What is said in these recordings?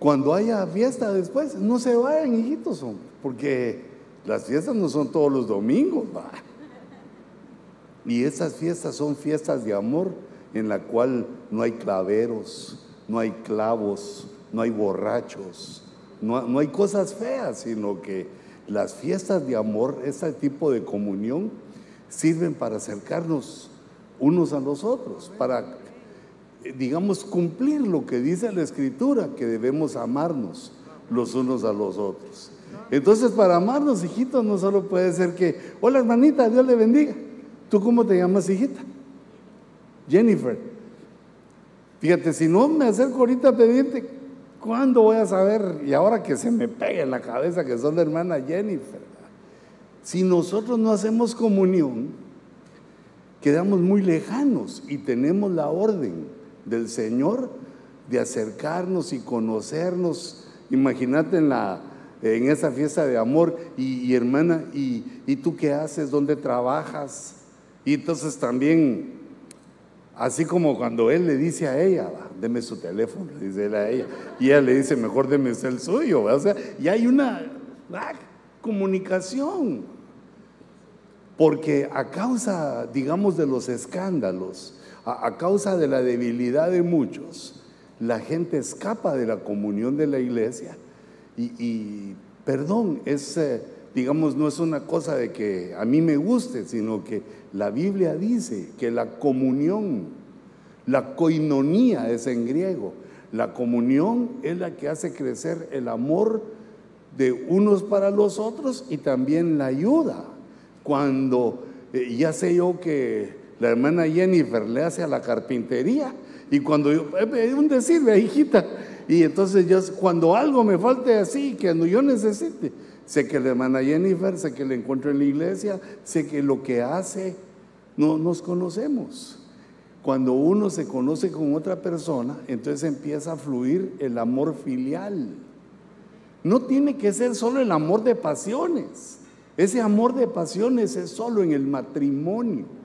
Cuando haya fiesta después, no se vayan, hijitos, porque las fiestas no son todos los domingos, va. Y esas fiestas son fiestas de amor en la cual no hay claveros, no hay clavos, no hay borrachos, no, no hay cosas feas, sino que las fiestas de amor, ese tipo de comunión, sirven para acercarnos unos a los otros, para, digamos, cumplir lo que dice la Escritura, que debemos amarnos los unos a los otros. Entonces, para amarnos, hijitos, no solo puede ser que, hola hermanita, Dios le bendiga. ¿Tú cómo te llamas, hijita? Jennifer. Fíjate, si no me acerco ahorita a pedirte, ¿cuándo voy a saber? Y ahora que se me pegue en la cabeza que son la hermana Jennifer. Si nosotros no hacemos comunión, quedamos muy lejanos y tenemos la orden del Señor de acercarnos y conocernos. Imagínate en, la, en esa fiesta de amor y, hermana, y, y, tú qué haces? ¿Dónde trabajas? Y entonces también, así como cuando él le dice a ella, deme su teléfono, le dice él a ella, y ella le dice, mejor deme el suyo, o sea, y hay una comunicación. Porque a causa, digamos, de los escándalos, a, causa de la debilidad de muchos, la gente escapa de la comunión de la iglesia. Y, perdón, es, eh, digamos, no es una cosa de que a mí me guste, sino que la Biblia dice que la comunión, la coinonía es en griego, la comunión es la que hace crecer el amor de unos para los otros y también la ayuda. Cuando eh, ya sé yo que la hermana Jennifer le hace a la carpintería y cuando yo, eh, un decir, hijita, y entonces yo, cuando algo me falte así, que yo necesite, sé que la hermana Jennifer, sé que la encuentro en la iglesia, sé que lo que hace, no nos conocemos. Cuando uno se conoce con otra persona, entonces empieza a fluir el amor filial. No tiene que ser solo el amor de pasiones. Ese amor de pasiones es solo en el matrimonio.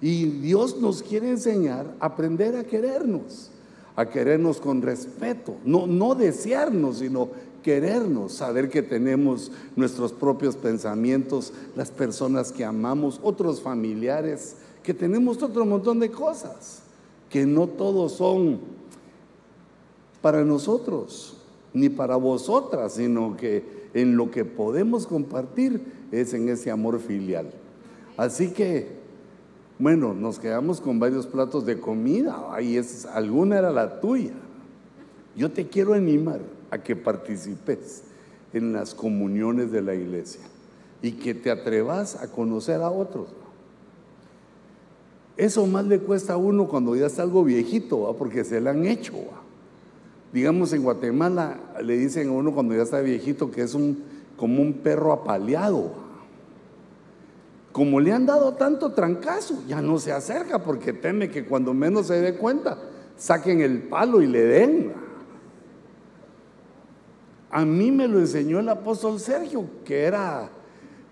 Y Dios nos quiere enseñar a aprender a querernos, a querernos con respeto, no, no desearnos, sino querernos, saber que tenemos nuestros propios pensamientos, las personas que amamos, otros familiares, que tenemos otro montón de cosas, que no todos son para nosotros ni para vosotras, sino que en lo que podemos compartir es en ese amor filial. Así que, bueno, nos quedamos con varios platos de comida, ahí es, alguna era la tuya. Yo te quiero animar a que participes en las comuniones de la iglesia y que te atrevas a conocer a otros. Eso más le cuesta a uno cuando ya está algo viejito, porque se le han hecho. Digamos, en Guatemala le dicen a uno cuando ya está viejito que es un, como un perro apaleado. Como le han dado tanto trancazo, ya no se acerca porque teme que cuando menos se dé cuenta, saquen el palo y le den. A mí me lo enseñó el apóstol Sergio, que era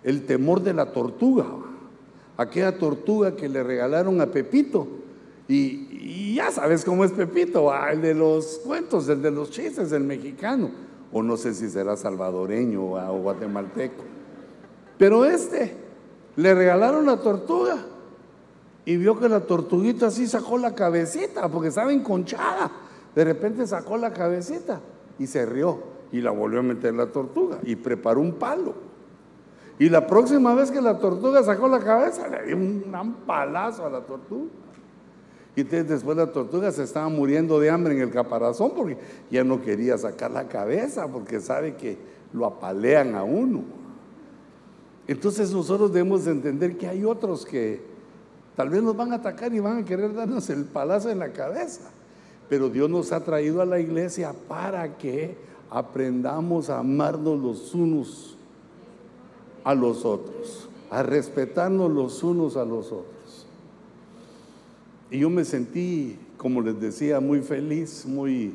el temor de la tortuga. Aquella tortuga que le regalaron a Pepito y, ya sabes cómo es Pepito, el de los cuentos, el de los chistes, el mexicano. O no sé si será salvadoreño o guatemalteco. Pero este, le regalaron la tortuga y vio que la tortuguita así sacó la cabecita, porque estaba enconchada. De repente sacó la cabecita y se rió y la volvió a meter la tortuga y preparó un palo. Y la próxima vez que la tortuga sacó la cabeza, le dio un gran palazo a la tortuga. Y después la tortuga se estaba muriendo de hambre en el caparazón porque ya no quería sacar la cabeza porque sabe que lo apalean a uno. Entonces nosotros debemos entender que hay otros que tal vez nos van a atacar y van a querer darnos el palazo en la cabeza. Pero Dios nos ha traído a la iglesia para que aprendamos a amarnos los unos a los otros, a respetarnos los unos a los otros. Y yo me sentí, como les decía, muy feliz, muy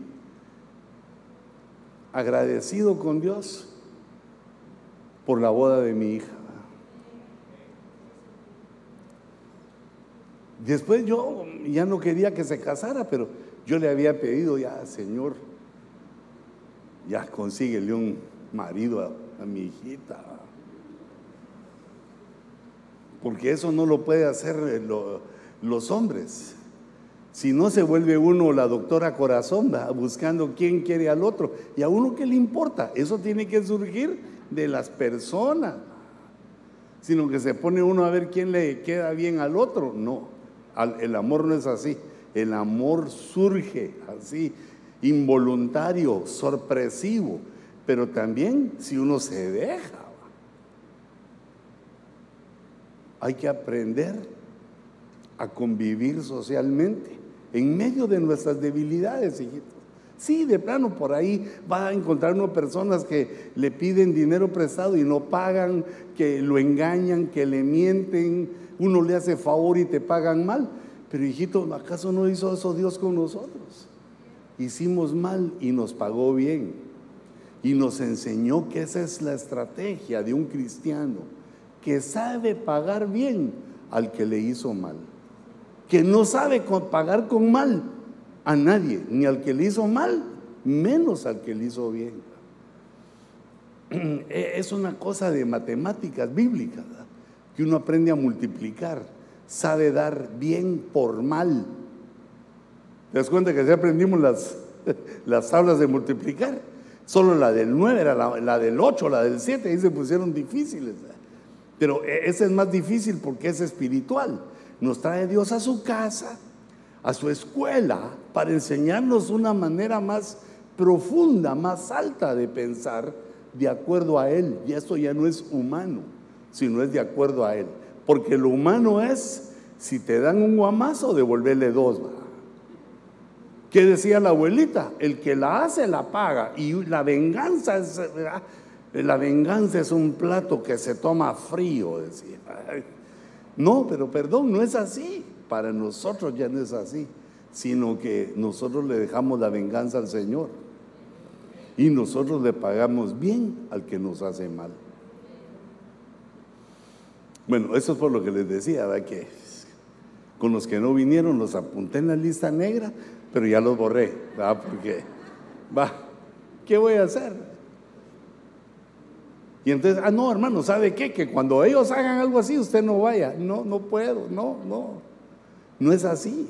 agradecido con Dios por la boda de mi hija. Después yo ya no quería que se casara, pero yo le había pedido ya, Señor, ya consíguele un marido a, mi hijita. Porque eso no lo puede hacer eh, los hombres. Si no se vuelve uno la doctora corazón, buscando quién quiere al otro. Y a uno qué le importa. Eso tiene que surgir de las personas. Sino que se pone uno a ver quién le queda bien al otro. No, el amor no es así. El amor surge así, involuntario, sorpresivo. Pero también si uno se deja. Hay que aprender a convivir socialmente en medio de nuestras debilidades, hijitos. Sí, de plano por ahí va a encontrar uno personas que le piden dinero prestado y no pagan, que lo engañan, que le mienten, uno le hace favor y te pagan mal. Pero hijito, ¿acaso no hizo eso Dios con nosotros? Hicimos mal y nos pagó bien. Y nos enseñó que esa es la estrategia de un cristiano, que sabe pagar bien al que le hizo mal que no sabe pagar con mal a nadie, ni al que le hizo mal, menos al que le hizo bien. E, es una cosa de matemáticas bíblicas, que uno aprende a multiplicar, sabe dar bien por mal. ¿Te das cuenta que ya aprendimos las, las tablas de multiplicar? Solo la del 9 era la, la del 8, la del 7, ahí se pusieron difíciles. Pero e, esa es más difícil porque es espiritual. Nos trae Dios a su casa, a su escuela, para enseñarnos una manera más profunda, más alta de pensar de acuerdo a Él. Y esto ya no es humano, sino es de acuerdo a Él. Porque lo humano es, si te dan un guamazo, devolverle dos. ¿Qué decía la abuelita? El que la hace la paga. Y la venganza es, la venganza es un plato que se toma frío, decía. No, pero perdón, no es así. Para nosotros ya no es así, sino que nosotros le dejamos la venganza al Señor. Y nosotros le pagamos bien al que nos hace mal. Bueno, eso es por lo que les decía, ¿verdad? que con los que no vinieron los apunté en la lista negra, pero ya los borré, ¿verdad? porque, va, ¿qué voy a hacer? Y entonces, ah, no, hermano, ¿sabe qué? Que cuando ellos hagan algo así, usted no vaya. No, no puedo, no, no. No es así.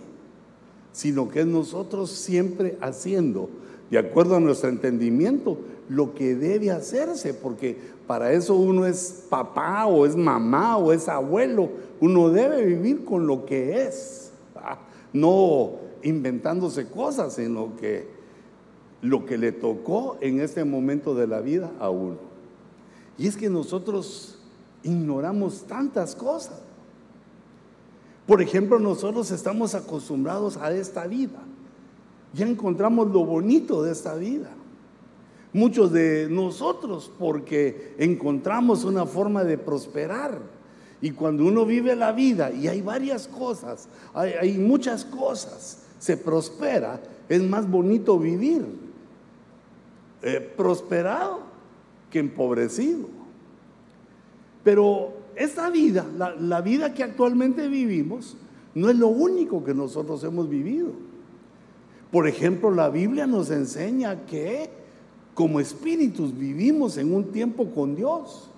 Sino que es nosotros siempre haciendo, de acuerdo a nuestro entendimiento, lo que debe hacerse, porque para eso uno es papá o es mamá o es abuelo. Uno debe vivir con lo que es, no inventándose cosas, sino que lo que le tocó en este momento de la vida a uno. Y es que nosotros ignoramos tantas cosas. Por ejemplo, nosotros estamos acostumbrados a esta vida. Ya encontramos lo bonito de esta vida. Muchos de nosotros porque encontramos una forma de prosperar. Y cuando uno vive la vida y hay varias cosas, hay, muchas cosas, se prospera, es más bonito vivir eh, prosperado que empobrecido. Pero esta vida, la, vida que actualmente vivimos, no es lo único que nosotros hemos vivido. Por ejemplo, la Biblia nos enseña que como espíritus vivimos en un tiempo con Dios.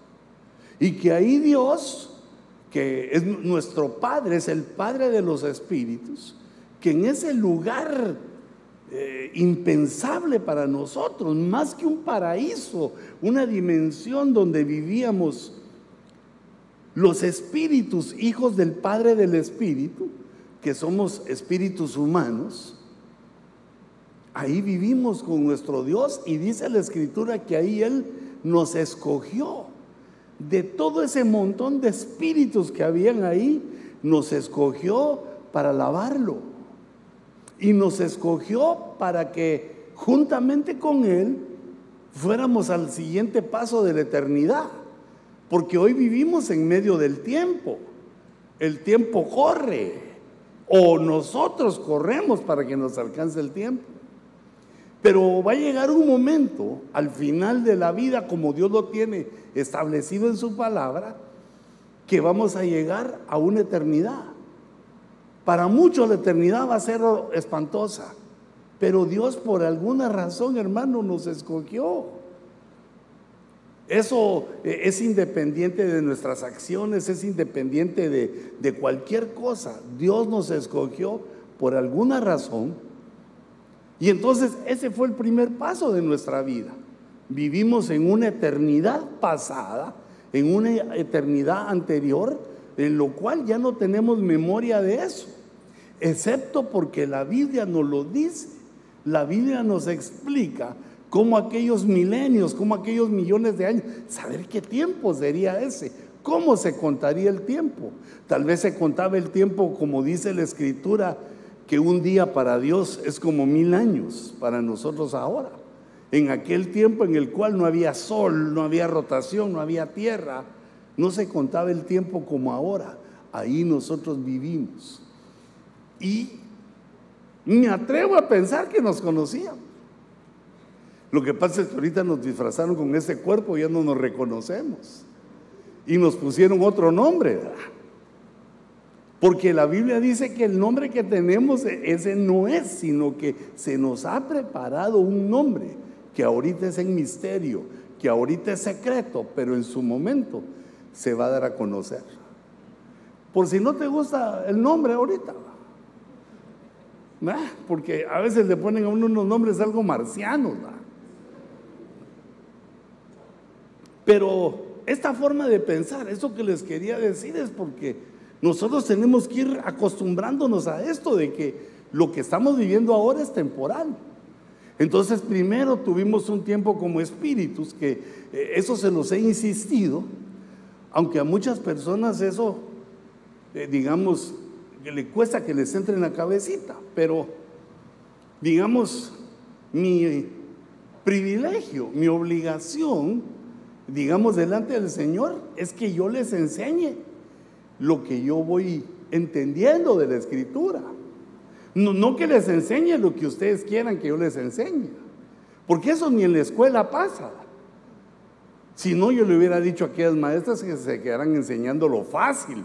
Y que ahí Dios, que es nuestro Padre, es el Padre de los espíritus, que en ese lugar eh, impensable para nosotros, más que un paraíso, una dimensión donde vivíamos los espíritus, hijos del Padre del Espíritu, que somos espíritus humanos, ahí vivimos con nuestro Dios y dice la Escritura que ahí Él nos escogió. De todo ese montón de espíritus que habían ahí, nos escogió para alabarlo y nos escogió para que juntamente con Él fuéramos al siguiente paso de la eternidad. Porque hoy vivimos en medio del tiempo. El tiempo corre. O nosotros corremos para que nos alcance el tiempo. Pero va a llegar un momento al final de la vida, como Dios lo tiene establecido en su palabra, que vamos a llegar a una eternidad. Para muchos la eternidad va a ser espantosa. Pero Dios por alguna razón, hermano, nos escogió. Eso eh, es independiente de nuestras acciones, es independiente de, de, cualquier cosa. Dios nos escogió por alguna razón. Y entonces ese fue el primer paso de nuestra vida. Vivimos en una eternidad pasada, en una eternidad anterior, en lo cual ya no tenemos memoria de eso, excepto porque la Biblia nos lo dice. La Biblia nos explica cómo aquellos milenios, cómo aquellos millones de años, saber qué tiempo sería ese, cómo se contaría el tiempo. Tal vez se contaba el tiempo como dice la escritura, que un día para Dios es como mil años para nosotros ahora. En aquel tiempo en el cual no había sol, no había rotación, no había tierra, no se contaba el tiempo como ahora. Ahí nosotros vivimos. Y me atrevo a pensar que nos conocíamos. Lo que pasa es que ahorita nos disfrazaron con ese cuerpo y ya no nos reconocemos. Y nos pusieron otro nombre. Porque la Biblia dice que el nombre que tenemos, ese no es, sino que se nos ha preparado un nombre que ahorita es en misterio, que ahorita es secreto, pero en su momento se va a dar a conocer. Por si no te gusta el nombre ahorita, porque a veces le ponen a uno unos nombres algo marcianos. Pero esta forma de pensar, eso que les quería decir es porque nosotros tenemos que ir acostumbrándonos a esto de que lo que estamos viviendo ahora es temporal. Entonces primero tuvimos un tiempo como espíritus, que eh, eso se los he insistido, aunque a muchas personas eso, eh, digamos, le cuesta que les entre en la cabecita, pero digamos, mi privilegio, mi obligación, digamos, delante del Señor, es que yo les enseñe lo que yo voy entendiendo de la escritura. No, que les enseñe lo que ustedes quieran que yo les enseñe, porque eso ni en la escuela pasa. Si no, yo le hubiera dicho a aquellas maestras que se quedaran enseñando lo fácil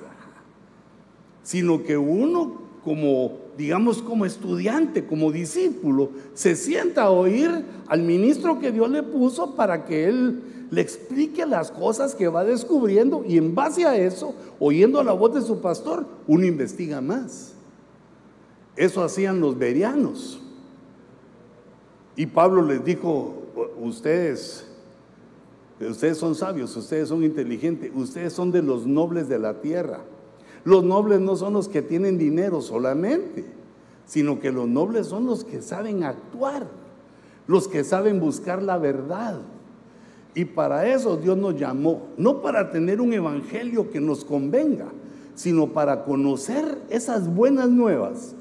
sino que uno como, digamos, como estudiante, como discípulo, se sienta a oír al ministro que Dios le puso para que él le explique las cosas que va descubriendo y en base a eso, oyendo la voz de su pastor, uno investiga más. Eso hacían los berianos. Y Pablo les dijo, ustedes, ustedes son sabios, ustedes son inteligentes, ustedes son de los nobles de la tierra. Los nobles no son los que tienen dinero solamente, sino que los nobles son los que saben actuar, los que saben buscar la verdad. Y para eso Dios nos llamó, no para tener un evangelio que nos convenga, sino para conocer esas buenas nuevas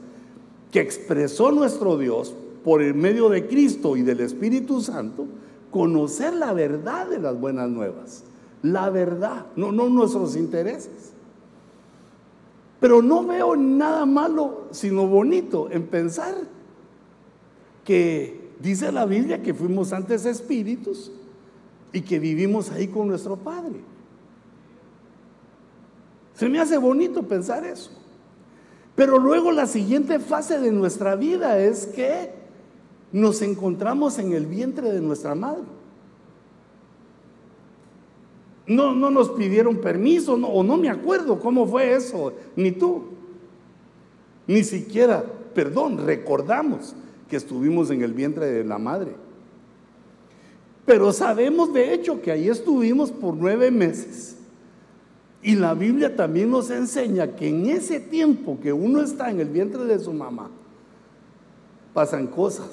que expresó nuestro Dios por el medio de Cristo y del Espíritu Santo, conocer la verdad de las buenas nuevas, la verdad, no, no nuestros intereses. Pero no veo nada malo, sino bonito en pensar que dice la Biblia que fuimos antes espíritus y que vivimos ahí con nuestro Padre. Se me hace bonito pensar eso. Pero luego la siguiente fase de nuestra vida es que nos encontramos en el vientre de nuestra madre. No, no nos pidieron permiso, o no me acuerdo cómo fue eso, ni tú. Ni siquiera, perdón, recordamos que estuvimos en el vientre de la madre. Pero sabemos de hecho que ahí estuvimos por nueve meses. Y la Biblia también nos enseña que en ese tiempo que uno está en el vientre de su mamá, pasan cosas.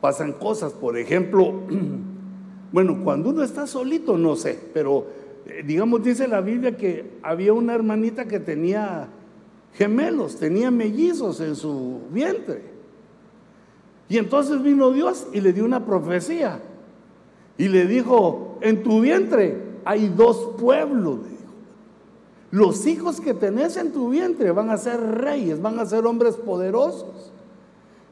Pasan cosas, por ejemplo, Bueno, cuando uno está solito, no sé, pero eh, digamos, dice la Biblia que había una hermanita que tenía gemelos, tenía mellizos en su vientre. Y entonces vino Dios y le dio una profecía. Y le dijo, en tu vientre hay dos pueblos. Los hijos que tenés en tu vientre van a ser reyes, van a ser hombres poderosos.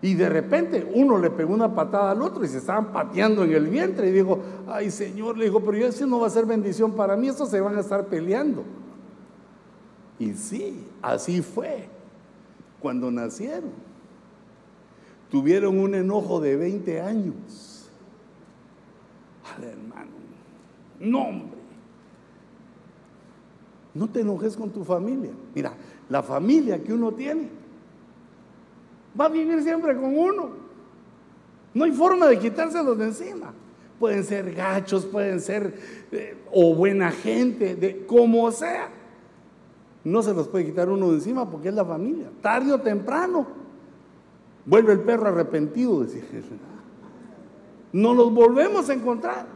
Y de repente uno le pegó una patada al otro y se estaban pateando en el vientre. Y dijo, ay Señor, le dijo, pero yo eso no va a ser bendición para mí, estos se van a estar peleando. Y sí, así fue cuando nacieron. Tuvieron un enojo de 20 años. Al hermano, no hombre, no te enojes con tu familia. Mira, la familia que uno tiene va a vivir siempre con uno. No hay forma de quitárselos de encima. Pueden ser gachos, pueden ser eh, o buena gente, de como sea. No se los puede quitar uno de encima porque es la familia. Tarde o temprano vuelve el perro arrepentido. Decir, no los volvemos a encontrar.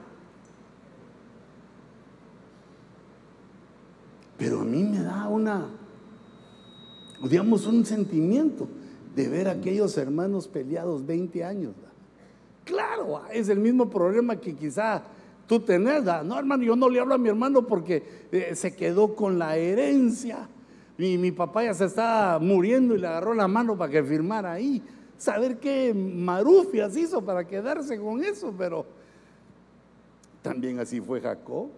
Pero a mí me da una, digamos, un sentimiento de ver a aquellos hermanos peleados 20 años. Claro, es el mismo problema que quizá tú tenés. No, hermano, yo no le hablo a mi hermano porque eh, se quedó con la herencia. Y mi papá ya se está muriendo y le agarró la mano para que firmara ahí. Saber qué marufias hizo para quedarse con eso, pero también así fue Jacob.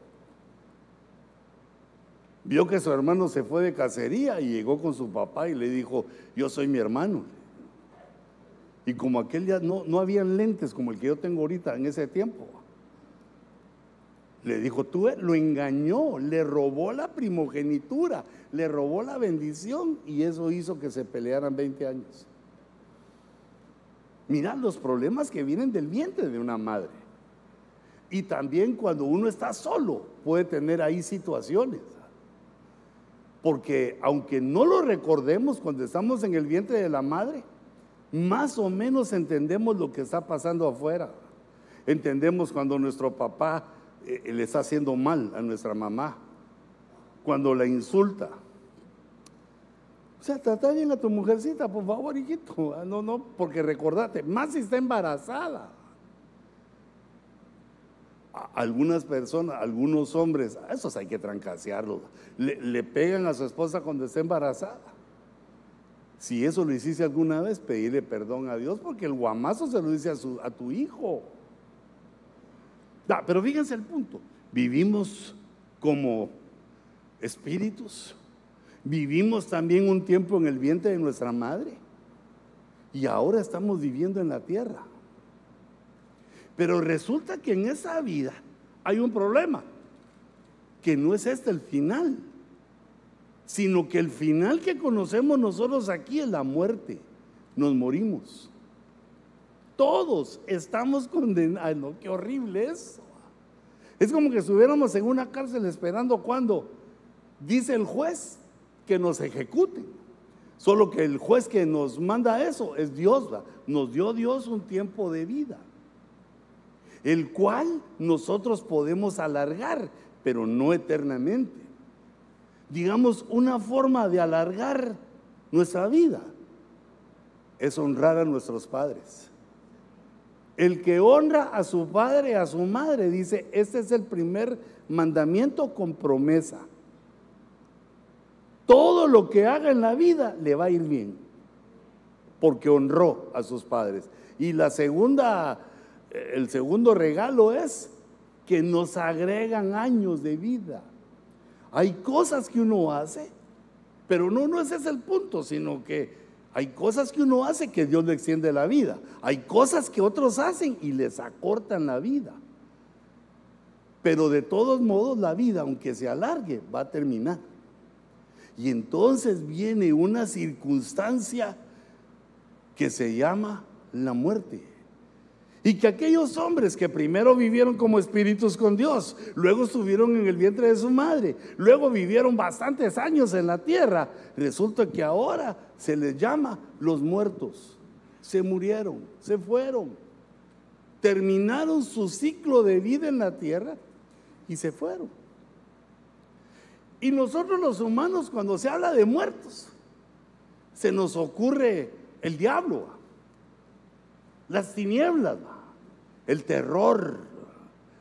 Vio que su hermano se fue de cacería y llegó con su papá y le dijo, yo soy mi hermano. Y como aquel día no, no habían lentes como el que yo tengo ahorita en ese tiempo, le dijo, tú lo engañó, le robó la primogenitura, le robó la bendición y eso hizo que se pelearan 20 años. Mira los problemas que vienen del vientre de una madre. Y también cuando uno está solo puede tener ahí situaciones. Porque aunque no lo recordemos cuando estamos en el vientre de la madre, más o menos entendemos lo que está pasando afuera. Entendemos cuando nuestro papá eh, le está haciendo mal a nuestra mamá, cuando la insulta. O sea, trata bien a tu mujercita, por favor, hijito. Ah, no, no, porque recordate, más si está embarazada. Algunas personas, algunos hombres, a esos hay que trancasearlos, le, le pegan a su esposa cuando está embarazada. Si eso lo hiciste alguna vez, pedirle perdón a Dios, porque el guamazo se lo dice a, tu hijo. pero fíjense el punto. Vivimos como espíritus. Vivimos también un tiempo en el vientre de nuestra madre. Y ahora estamos viviendo en la tierra. Pero resulta que en esa vida hay un problema, que no es este el final sino que el final que conocemos nosotros aquí es la muerte. Nos morimos. Todos estamos condenados. Qué horrible eso. Es como que estuviéramos en una cárcel esperando cuando dice el juez que nos ejecuten. Solo que el juez que nos manda eso es Dios. Nos dio Dios un tiempo de vida, el cual nosotros podemos alargar, pero no eternamente digamos, una forma de alargar nuestra vida es honrar a nuestros padres. El que honra a su padre, a su madre, dice, este es el primer mandamiento con promesa. Todo lo que haga en la vida le va a ir bien, porque honró a sus padres. Y la segunda, el segundo regalo es que nos agregan años de vida. Hay cosas que uno hace, pero no, no ese es el punto, sino que hay cosas que uno hace que Dios le extiende la vida. Hay cosas que otros hacen y les acortan la vida. Pero de todos modos la vida, aunque se alargue, va a terminar. Y entonces viene una circunstancia que se llama la muerte. Y que aquellos hombres que primero vivieron como espíritus con Dios, luego estuvieron en el vientre de su madre, luego vivieron bastantes años en la tierra, resulta que ahora se les llama los muertos. Se murieron, se fueron, terminaron su ciclo de vida en la tierra y se fueron. Y nosotros los humanos cuando se habla de muertos, se nos ocurre el diablo, las tinieblas el terror,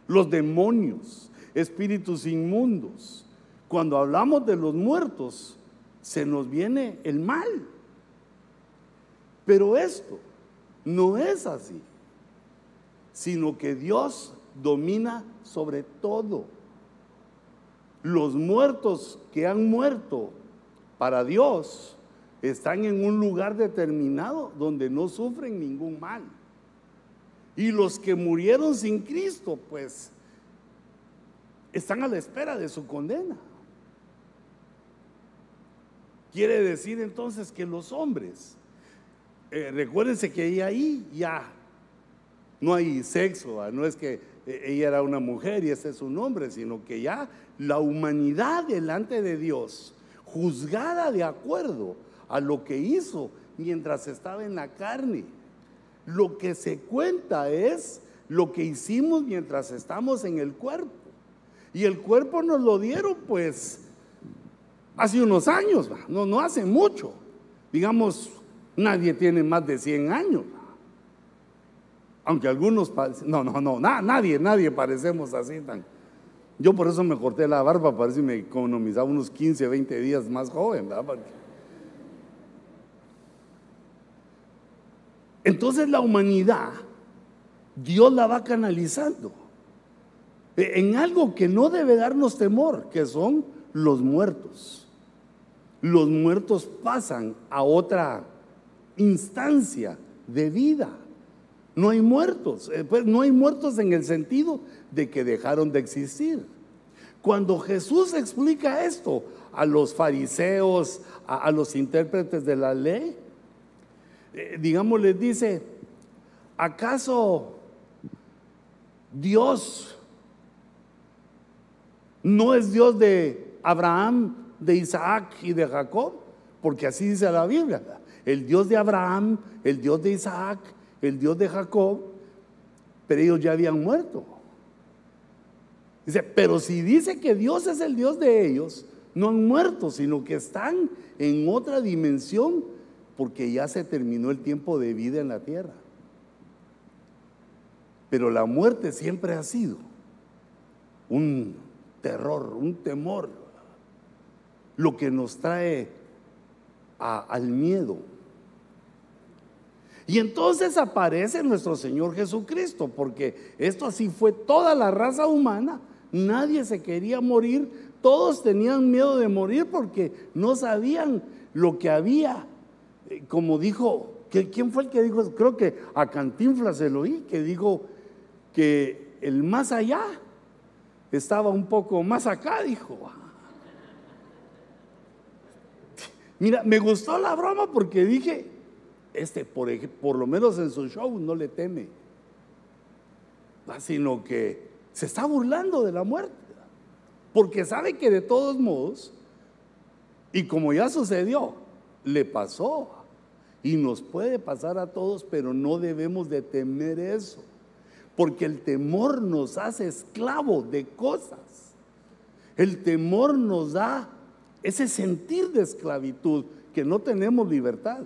los demonios, espíritus inmundos. Cuando hablamos de los muertos, se nos viene el mal. Pero esto no es así, sino que Dios domina sobre todo. Los muertos que han muerto para Dios están en un lugar determinado donde no sufren ningún mal. Y los que murieron sin Cristo, pues, están a la espera de su condena. Quiere decir entonces que los hombres, eh, recuérdense que ahí ya no hay sexo, no es que ella era una mujer y ese es su nombre, sino que ya la humanidad delante de Dios, juzgada de acuerdo a lo que hizo mientras estaba en la carne. Lo que se cuenta es lo que hicimos mientras estamos en el cuerpo. Y el cuerpo nos lo dieron pues hace unos años, no, no hace mucho. Digamos, nadie tiene más de 100 años. Aunque algunos, no, no, no, nadie, nadie parecemos así tan. Yo por eso me corté la barba, para si me economizaba unos 15, 20 días más joven, ¿verdad? Entonces la humanidad, Dios la va canalizando e, en algo que no debe darnos temor, que son los muertos. Los muertos pasan a otra instancia de vida. No hay muertos, eh, pues no hay muertos en el sentido de que dejaron de existir. Cuando Jesús explica esto a los fariseos, a los intérpretes de la ley, eh, digamos, les dice, ¿acaso Dios no es Dios de Abraham, de Isaac y de Jacob? Porque así dice la Biblia. El Dios de Abraham, el Dios de Isaac, el Dios de Jacob, pero ellos ya habían muerto. Dice, pero si dice que Dios es el Dios de ellos, no han muerto, sino que están en otra dimensión porque ya se terminó el tiempo de vida en la tierra. Pero la muerte siempre ha sido un terror, un temor, lo que nos trae al miedo. Y entonces aparece nuestro Señor Jesucristo, porque esto así fue toda la raza humana, nadie se quería morir, todos tenían miedo de morir porque no sabían lo que había como dijo, ¿quién fue el que dijo? Creo que a Cantinflas se lo oí, que dijo que el más allá estaba un poco más acá, dijo. Mira, me gustó la broma porque dije, este, por, por lo menos en su show, no le teme, sino que se está burlando de la muerte, porque sabe que de todos modos, y como ya sucedió, le pasó y nos puede pasar a todos, pero no debemos de temer eso. Porque el temor nos hace esclavo de cosas. El temor nos da ese sentir de esclavitud, que no tenemos libertad.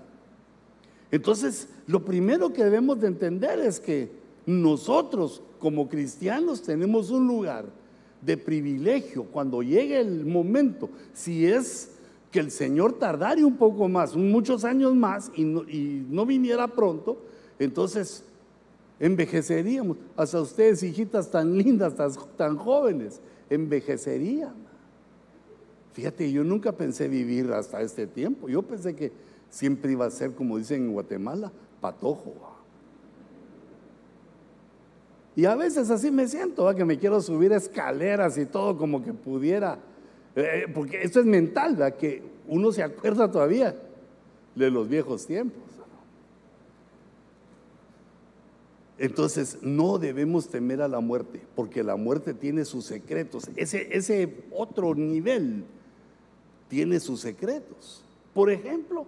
Entonces, lo primero que debemos de entender es que nosotros como cristianos tenemos un lugar de privilegio cuando llegue el momento, si es que el Señor tardara un poco más, muchos años más, y no, viniera pronto, entonces envejeceríamos. Hasta ustedes, hijitas tan lindas, tan, tan jóvenes, envejecerían. Fíjate, yo nunca pensé vivir hasta este tiempo. Yo pensé que siempre iba a ser, como dicen en Guatemala, patojo. Y a veces así me siento, que me quiero subir escaleras y todo como que pudiera eh, porque esto es mental, ¿verdad? que uno se acuerda todavía de los viejos tiempos. Entonces no debemos temer a la muerte, porque la muerte tiene sus secretos. Ese, ese otro nivel tiene sus secretos. Por ejemplo,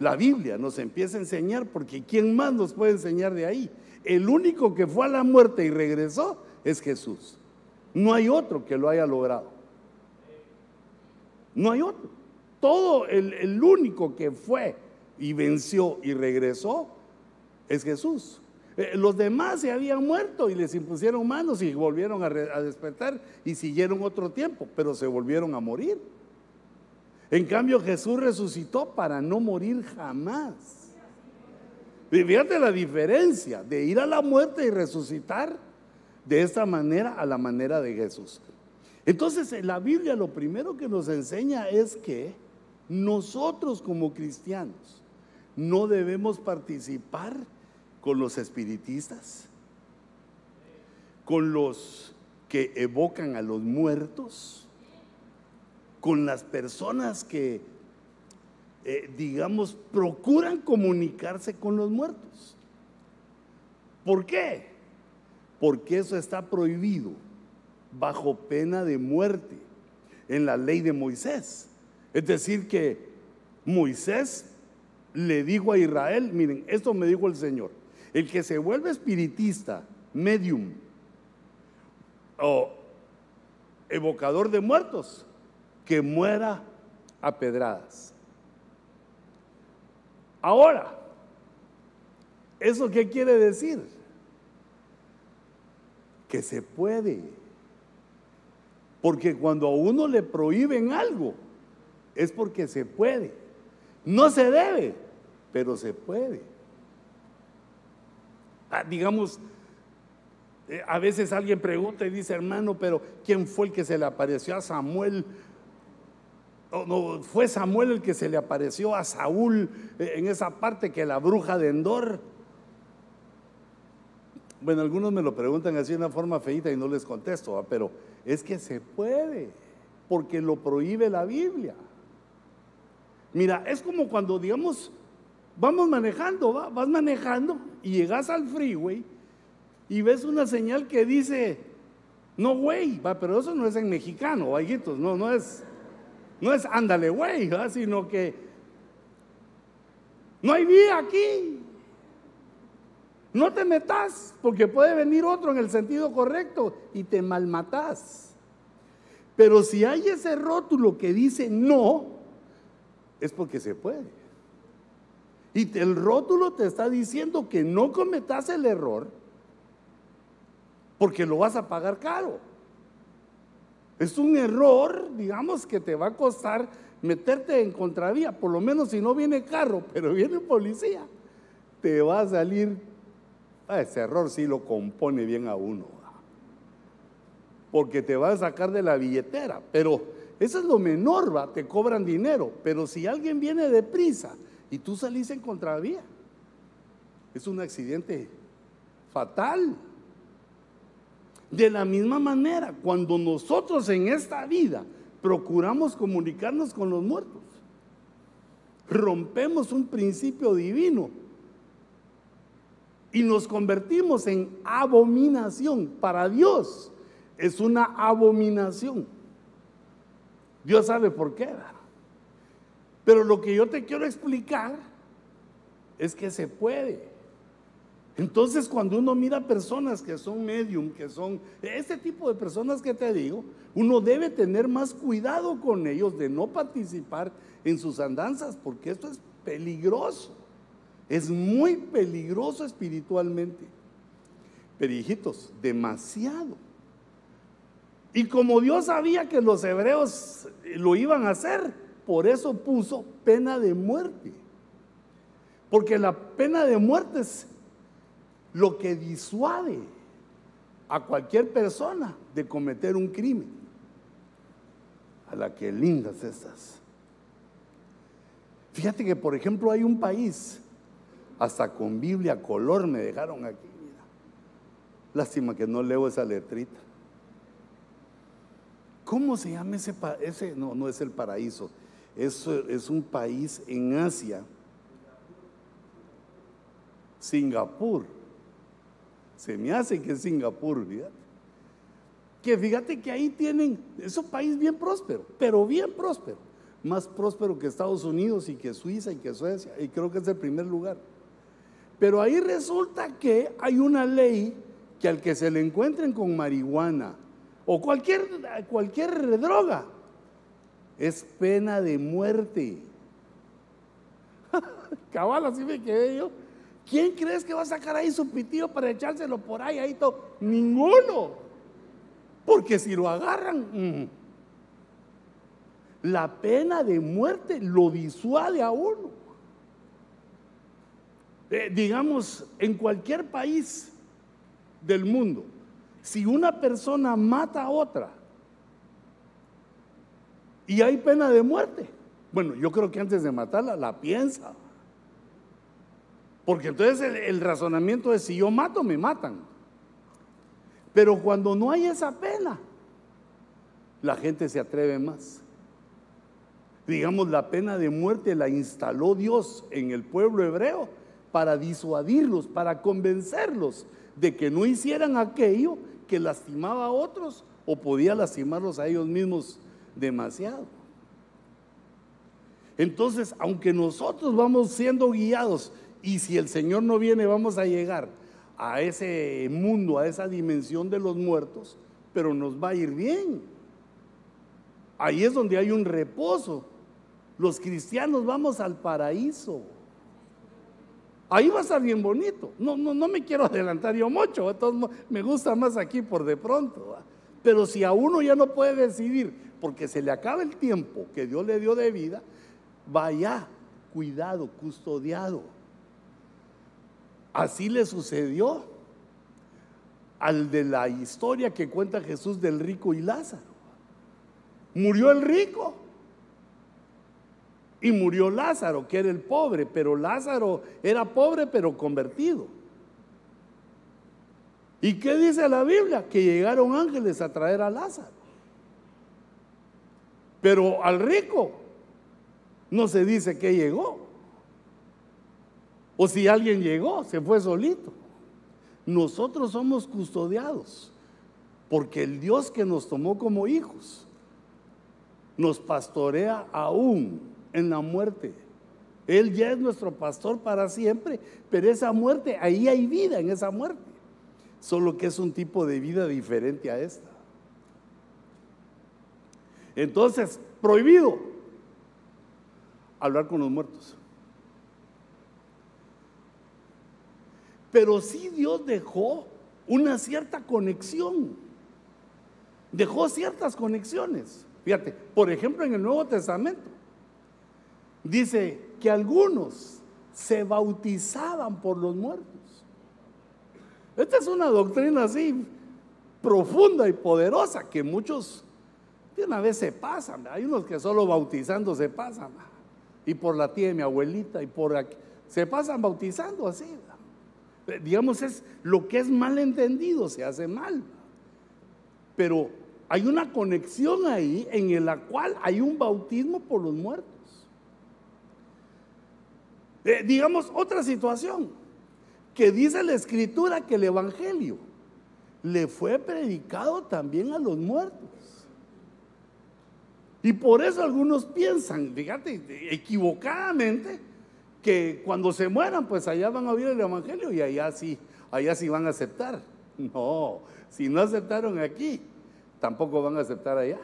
la Biblia nos empieza a enseñar, porque ¿quién más nos puede enseñar de ahí? El único que fue a la muerte y regresó es Jesús. No hay otro que lo haya logrado. No hay otro. Todo el, único que fue y venció y regresó es Jesús. Eh, los demás se habían muerto y les impusieron manos y volvieron a, a, despertar y siguieron otro tiempo, pero se volvieron a morir. En cambio Jesús resucitó para no morir jamás. Y fíjate la diferencia de ir a la muerte y resucitar de esta manera a la manera de Jesús. Entonces, la Biblia lo primero que nos enseña es que nosotros como cristianos no debemos participar con los espiritistas, con los que evocan a los muertos, con las personas que, eh, digamos, procuran comunicarse con los muertos. ¿Por qué? Porque eso está prohibido bajo pena de muerte en la ley de Moisés. Es decir, que Moisés le dijo a Israel, miren, esto me dijo el Señor, el que se vuelve espiritista, medium o evocador de muertos, que muera a pedradas. Ahora, ¿eso qué quiere decir? Que se puede. Porque cuando a uno le prohíben algo, es porque se puede. No se debe, pero se puede. Ah, digamos, eh, a veces alguien pregunta y dice, hermano, pero ¿quién fue el que se le apareció a Samuel? No, fue Samuel el que se le apareció a Saúl eh, en esa parte que la bruja de Endor. Bueno, algunos me lo preguntan así de una forma feita y no les contesto, pero es que se puede, porque lo prohíbe la Biblia. Mira, es como cuando, digamos, vamos manejando, vas manejando y llegas al freeway y ves una señal que dice, no güey, va, pero eso no es en mexicano, vaguitos, no, no es, no es ándale güey, sino que no hay vía aquí. No te metas, porque puede venir otro en el sentido correcto y te malmatas. Pero si hay ese rótulo que dice no, es porque se puede. Y el rótulo te está diciendo que no cometas el error porque lo vas a pagar caro. Es un error, digamos, que te va a costar meterte en contravía, por lo menos si no viene carro, pero viene policía, te va a salir, ah, ese error sí lo compone bien a uno, porque te va a sacar de la billetera, pero eso es lo menor, va, te cobran dinero. Pero si alguien viene deprisa y tú salís en contravía, es un accidente fatal. De la misma manera, cuando nosotros en esta vida procuramos comunicarnos con los muertos, rompemos un principio divino y nos convertimos en abominación. Para Dios es una abominación. Dios sabe por qué. Pero lo que yo te quiero explicar es que se puede. Entonces, cuando uno mira personas que son medium, que son este tipo de personas que te digo, uno debe tener más cuidado con ellos de no participar en sus andanzas, porque esto es peligroso. Es muy peligroso espiritualmente. Pero hijitos, demasiado. Y como Dios sabía que los hebreos lo iban a hacer, por eso puso pena de muerte. Porque la pena de muerte es lo que disuade a cualquier persona de cometer un crimen. A la que lindas estas. Fíjate que, por ejemplo, hay un país, hasta con Biblia color me dejaron aquí. Mira. Lástima que no leo esa letrita. ¿Cómo se llama ese ese no, no es el paraíso. Es, es un país en Asia. Singapur. Se me hace que es Singapur, fíjate. Que fíjate que ahí tienen, es un país bien próspero, pero bien próspero. Más próspero que Estados Unidos y que Suiza y que Suecia, y creo que es el primer lugar. Pero ahí resulta que hay una ley que al que se le encuentren con marihuana, o cualquier, cualquier droga, es pena de muerte. Cabal, así me quedé yo. ¿Quién crees que va a sacar ahí su pitillo para echárselo por ahí, ahí todo? Ninguno. Porque si lo agarran, mm, la pena de muerte lo disuade a uno. Eh, digamos, en cualquier país del mundo, si una persona mata a otra y hay pena de muerte, Bueno, yo creo que antes de matarla la piensa. Porque entonces el, razonamiento es, si yo mato, me matan. Pero cuando no hay esa pena, la gente se atreve más. Digamos, la pena de muerte la instaló Dios en el pueblo hebreo para disuadirlos, para convencerlos de que no hicieran aquello que lastimaba a otros o podía lastimarlos a ellos mismos demasiado. Entonces, aunque nosotros vamos siendo guiados y si el Señor no viene vamos a llegar a ese mundo, a esa dimensión de los muertos, pero nos va a ir bien. Ahí es donde hay un reposo. Los cristianos vamos al paraíso. Ahí va a estar bien bonito. No, no, no me quiero adelantar yo mucho. me gusta más aquí por de pronto. Pero si a uno ya no puede decidir porque se le acaba el tiempo que Dios le dio de vida, vaya, cuidado, custodiado. Así le sucedió al de la historia que cuenta Jesús del rico y Lázaro. Murió el rico y murió Lázaro, que era el pobre, pero Lázaro era pobre pero convertido. ¿Y qué dice la Biblia? Que llegaron ángeles a traer a Lázaro. Pero al rico no se dice que llegó. O si alguien llegó, se fue solito. Nosotros somos custodiados porque el Dios que nos tomó como hijos nos pastorea aún en la muerte. Él ya es nuestro pastor para siempre, pero esa muerte, ahí hay vida en esa muerte. Solo que es un tipo de vida diferente a esta. Entonces, prohibido hablar con los muertos. Pero sí Dios dejó una cierta conexión. Dejó ciertas conexiones. Fíjate, por ejemplo, en el Nuevo Testamento dice que algunos se bautizaban por los muertos. Esta es una doctrina así profunda y poderosa que muchos de una vez se pasan. Hay unos que solo bautizando se pasan. Y por la tía de mi abuelita y por aquí. Se pasan bautizando así digamos, es lo que es mal entendido, se hace mal. Pero hay una conexión ahí en la cual hay un bautismo por los muertos. Eh, digamos, otra situación, que dice la escritura que el Evangelio le fue predicado también a los muertos. Y por eso algunos piensan, fíjate, equivocadamente, que cuando se mueran, pues allá van a oír el Evangelio y allá sí, allá sí van a aceptar. No, si no aceptaron aquí, tampoco van a aceptar allá.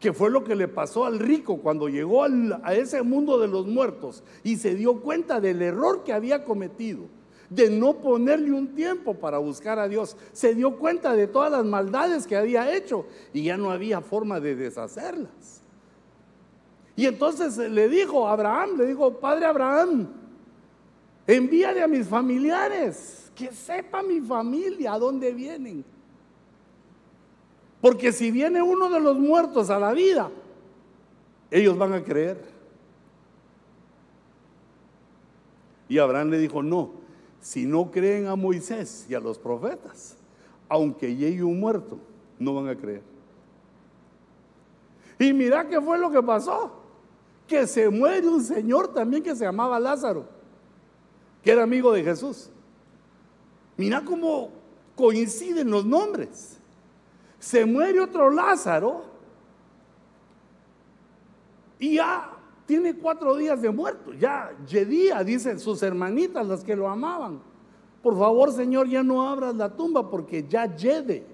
Que fue lo que le pasó al rico cuando llegó a ese mundo de los muertos y se dio cuenta del error que había cometido, de no ponerle un tiempo para buscar a Dios. Se dio cuenta de todas las maldades que había hecho y ya no había forma de deshacerlas. Y entonces le dijo a Abraham, le dijo, Padre Abraham, envíale a mis familiares, que sepa mi familia a dónde vienen. Porque si viene uno de los muertos a la vida, ellos van a creer. Y Abraham le dijo, no, si no creen a Moisés y a los profetas, aunque llegue un muerto, no van a creer. Y mira qué fue lo que pasó que se muere un señor también que se llamaba Lázaro, que era amigo de Jesús. Mira cómo coinciden los nombres. Se muere otro Lázaro y ya tiene cuatro días de muerto. Ya Yedía, dicen sus hermanitas, las que lo amaban. Por favor, Señor, ya no abras la tumba porque ya yede.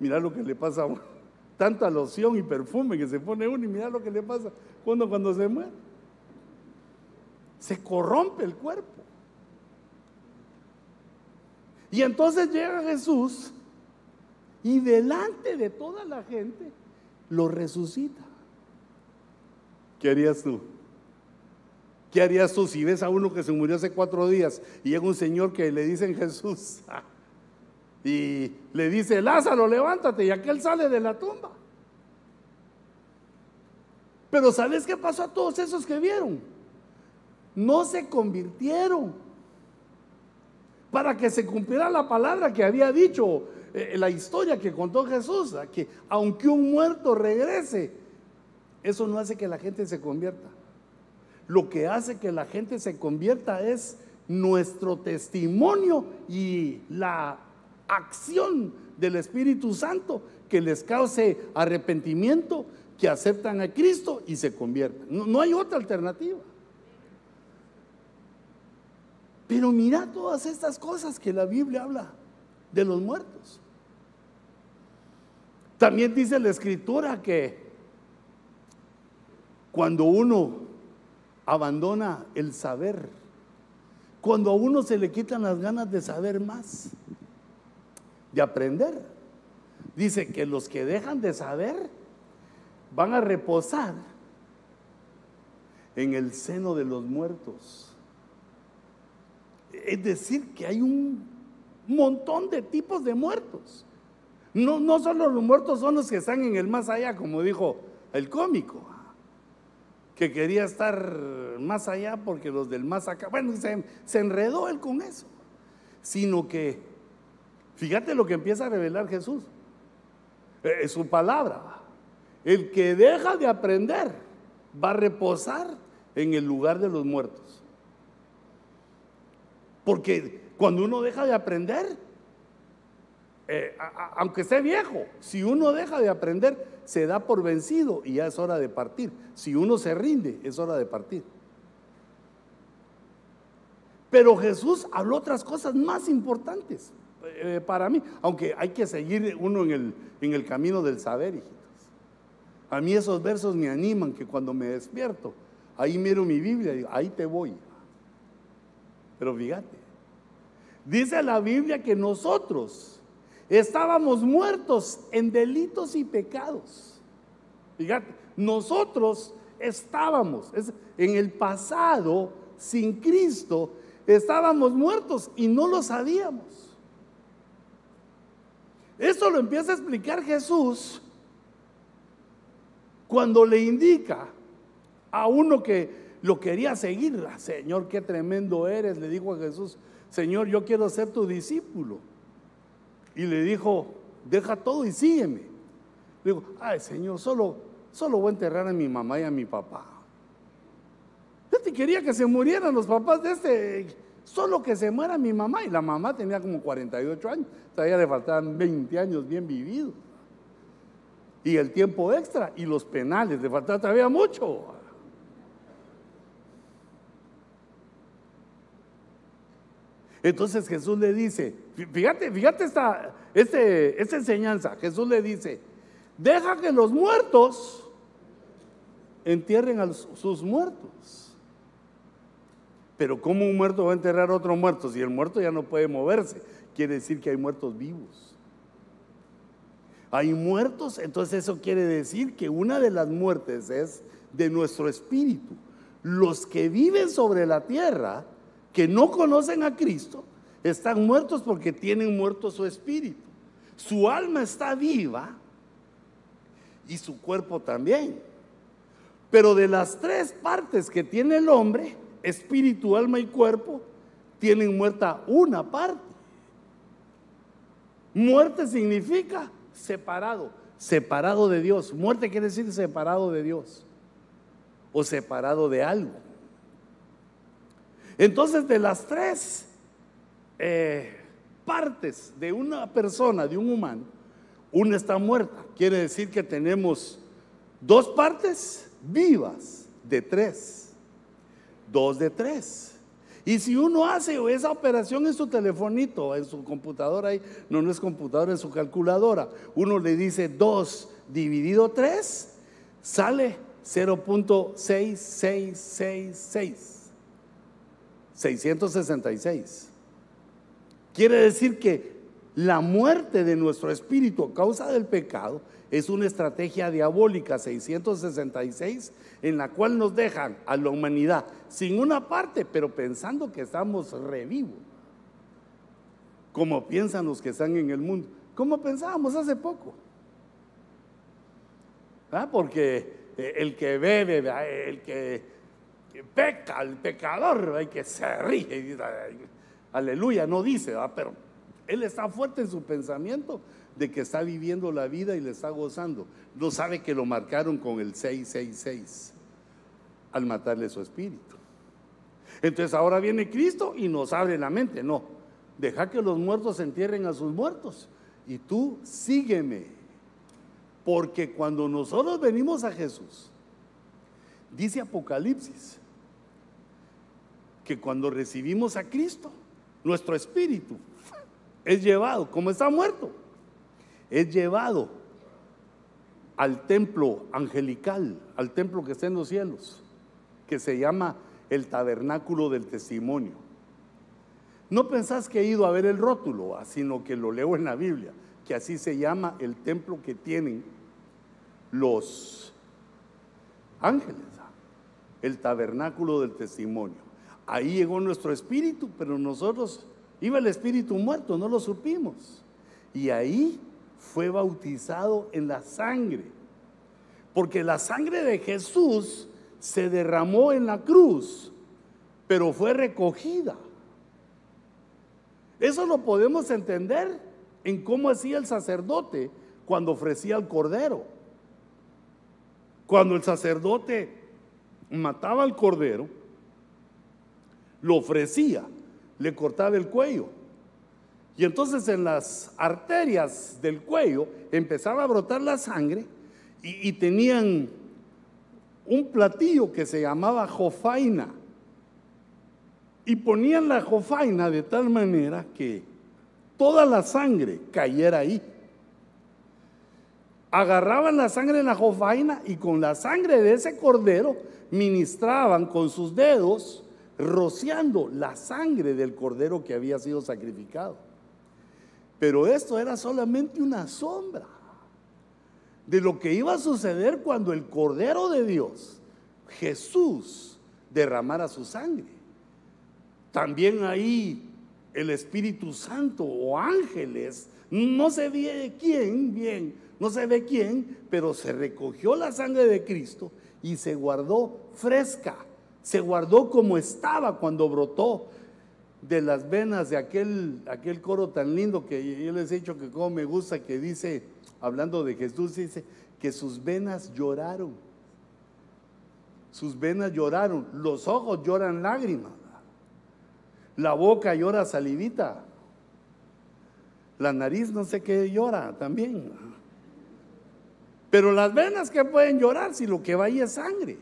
Mira lo que le pasa a uno tanta loción y perfume que se pone uno y mira lo que le pasa cuando, cuando se muere. Se corrompe el cuerpo. Y entonces llega Jesús y delante de toda la gente lo resucita. ¿Qué harías tú? ¿Qué harías tú si ves a uno que se murió hace cuatro días y llega un señor que le dicen Jesús? y le dice, Lázaro, levántate, y aquel sale de la tumba. Pero ¿sabes qué pasó a todos esos que vieron? No se convirtieron. Para que se cumpliera la palabra que había dicho eh, la historia que contó Jesús, que aunque un muerto regrese, eso no hace que la gente se convierta. Lo que hace que la gente se convierta es nuestro testimonio y la acción del Espíritu Santo que les cause arrepentimiento, que aceptan a Cristo y se convierten. No, hay otra alternativa. Pero mira todas estas cosas que la Biblia habla de los muertos. También dice la escritura que cuando uno abandona el saber, cuando a uno se le quitan las ganas de saber más, de aprender, dice que los que dejan de saber van a reposar en el seno de los muertos. Es decir, que hay un montón de tipos de muertos. No, no solo los muertos son los que están en el más allá, como dijo el cómico, que quería estar más allá porque los del más acá, bueno, se, se enredó él con eso, sino que, fíjate lo que empieza a revelar Jesús, es su palabra. El que deja de aprender va a reposar en el lugar de los muertos. Porque cuando uno deja de aprender, eh, aunque esté viejo, si uno deja de aprender, se da por vencido y ya es hora de partir. Si uno se rinde, es hora de partir. Pero Jesús habló otras cosas más importantes eh, para mí, aunque hay que seguir uno en el, en el camino del saber, hijitos. A mí esos versos me animan que cuando me despierto, ahí miro mi Biblia y digo, ahí te voy. Pero fíjate, dice la Biblia que nosotros estábamos muertos en delitos y pecados. Fíjate, nosotros estábamos en el pasado sin Cristo, estábamos muertos y no lo sabíamos. Esto lo empieza a explicar Jesús cuando le indica a uno que lo quería seguir, ah, Señor, qué tremendo eres, le dijo a Jesús, Señor, yo quiero ser tu discípulo. Y le dijo, deja todo y sígueme. Le digo, ay Señor, solo, solo voy a enterrar a mi mamá y a mi papá. Yo te quería que se murieran los papás de este, solo que se muera mi mamá. Y la mamá tenía como 48 años, todavía le faltaban 20 años bien vividos y el tiempo extra y los penales, le faltaba todavía mucho. Entonces Jesús le dice, fíjate, fíjate esta, este, esta enseñanza, Jesús le dice, deja que los muertos entierren a sus muertos. Pero ¿cómo un muerto va a enterrar a otro muerto si el muerto ya no puede moverse? Quiere decir que hay muertos vivos hay muertos, entonces eso quiere decir que una de las muertes es de nuestro espíritu. Los que viven sobre la tierra, que no conocen a Cristo, están muertos porque tienen muerto su espíritu. Su alma está viva y su cuerpo también. Pero de las tres partes que tiene el hombre, espíritu, alma y cuerpo, tienen muerta una parte. Muerte significa separado, separado de Dios. Muerte quiere decir separado de Dios o separado de algo. Entonces, de las tres eh, partes de una persona, de un humano, una está muerta. Quiere decir que tenemos dos partes vivas de tres. Dos de tres. Y si uno hace esa operación en su telefonito, en su computadora, no, no es computadora, en su calculadora, uno le dice 2 dividido 3, sale 0.6666. 666. Quiere decir que la muerte de nuestro espíritu a causa del pecado es una estrategia diabólica 666 en la cual nos dejan a la humanidad sin una parte, pero pensando que estamos revivos, como piensan los que están en el mundo, como pensábamos hace poco. ¿Ah? Porque eh, el que bebe, el que peca, el pecador, hay que se ríe. Aleluya, no dice, pero él está fuerte en su pensamiento de que está viviendo la vida y le está gozando. No sabe que lo marcaron con el 666 al matarle su espíritu. Entonces ahora viene Cristo y nos abre la mente. No, deja que los muertos entierren a sus muertos y tú sígueme. Porque cuando nosotros venimos a Jesús, dice Apocalipsis, que cuando recibimos a Cristo, nuestro espíritu es llevado, como está muerto, es llevado al templo angelical, al templo que está en los cielos, que se llama el tabernáculo del testimonio. No pensás que he ido a ver el rótulo, ah, sino que lo leo en la Biblia, que así se llama el templo que tienen los ángeles, ah, el tabernáculo del testimonio. Ahí llegó nuestro espíritu, pero nosotros iba el espíritu muerto, no lo supimos. Y ahí fue bautizado en la sangre. Porque la sangre de Jesús se derramó en la cruz, pero fue recogida. Eso lo podemos entender en cómo hacía el sacerdote cuando ofrecía el cordero. Cuando el sacerdote mataba al cordero, lo ofrecía, le cortaba el cuello. Y entonces en las arterias del cuello empezaba a brotar la sangre y, tenían un platillo que se llamaba jofaina. Y ponían la jofaina de tal manera que toda la sangre cayera ahí. Agarraban la sangre en la jofaina y con la sangre de ese cordero ministraban con sus dedos rociando la sangre del cordero que había sido sacrificado. Pero esto era solamente una sombra de lo que iba a suceder cuando el cordero de Dios, Jesús, derramara su sangre. También ahí el Espíritu Santo o ángeles, no se ve quién, bien, no se ve quién, pero se recogió la sangre de Cristo y se guardó fresca se guardó como estaba cuando brotó de las venas de aquel, aquel coro tan lindo que yo les he dicho que como me gusta, que dice, hablando de Jesús, dice que sus venas lloraron. Sus venas lloraron, los ojos lloran lágrimas, la boca llora salivita, la nariz no sé qué llora también. Pero las venas que pueden llorar si lo que va ahí es sangre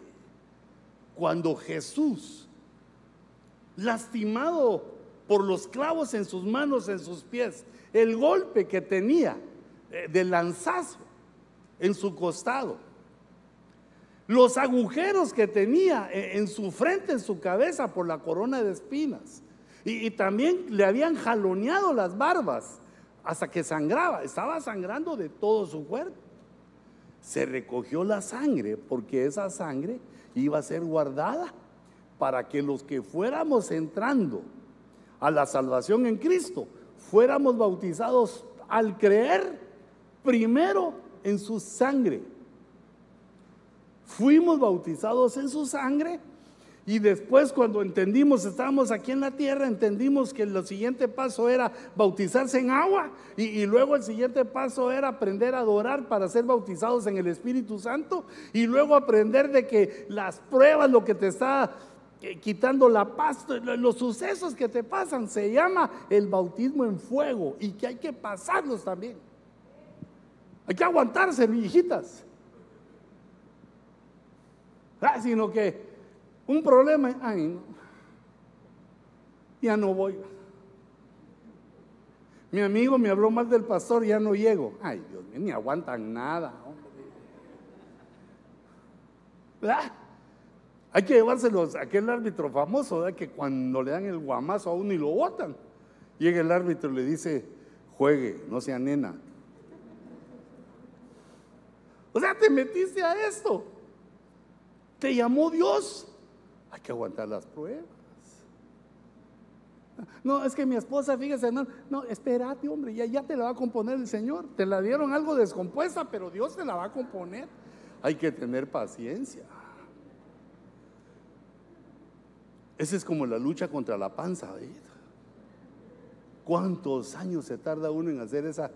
cuando Jesús, lastimado por los clavos en sus manos, en sus pies, el golpe que tenía eh, de lanzazo en su costado, los agujeros que tenía eh, en su frente, en su cabeza por la corona de espinas, y, y también le habían jaloneado las barbas hasta que sangraba, estaba sangrando de todo su cuerpo. Se recogió la sangre porque esa sangre iba a ser guardada para que los que fuéramos entrando a la salvación en Cristo fuéramos bautizados al creer primero en su sangre. Fuimos bautizados en su sangre y después cuando entendimos, estábamos aquí en la tierra, entendimos que el siguiente paso era bautizarse en agua y, luego el siguiente paso era aprender a adorar para ser bautizados en el Espíritu Santo y luego aprender de que las pruebas, lo que te está eh, quitando la paz, los sucesos que te pasan, se llama el bautismo en fuego y que hay que pasarlos también. Hay que aguantarse, hijitas. Ah, sino que un problema, ay, ya no voy. Mi amigo me habló mal del pastor, ya no llego. Ay, Dios mío, ni aguantan nada. ¿Verdad? Hay que llevárselos a aquel árbitro famoso, ¿verdad? que cuando le dan el guamazo a uno y lo botan, llega el árbitro y le dice, juegue, no sea nena. O sea, te metiste a esto. Te llamó Dios. Hay que aguantar las pruebas. No, es que mi esposa, fíjese, hermano, no, espérate, hombre, ya, ya te la va a componer el Señor. Te la dieron algo descompuesta, pero Dios te la va a componer. Hay que tener paciencia. Esa es como la lucha contra la panza. ¿Cuántos años se tarda uno en hacer esa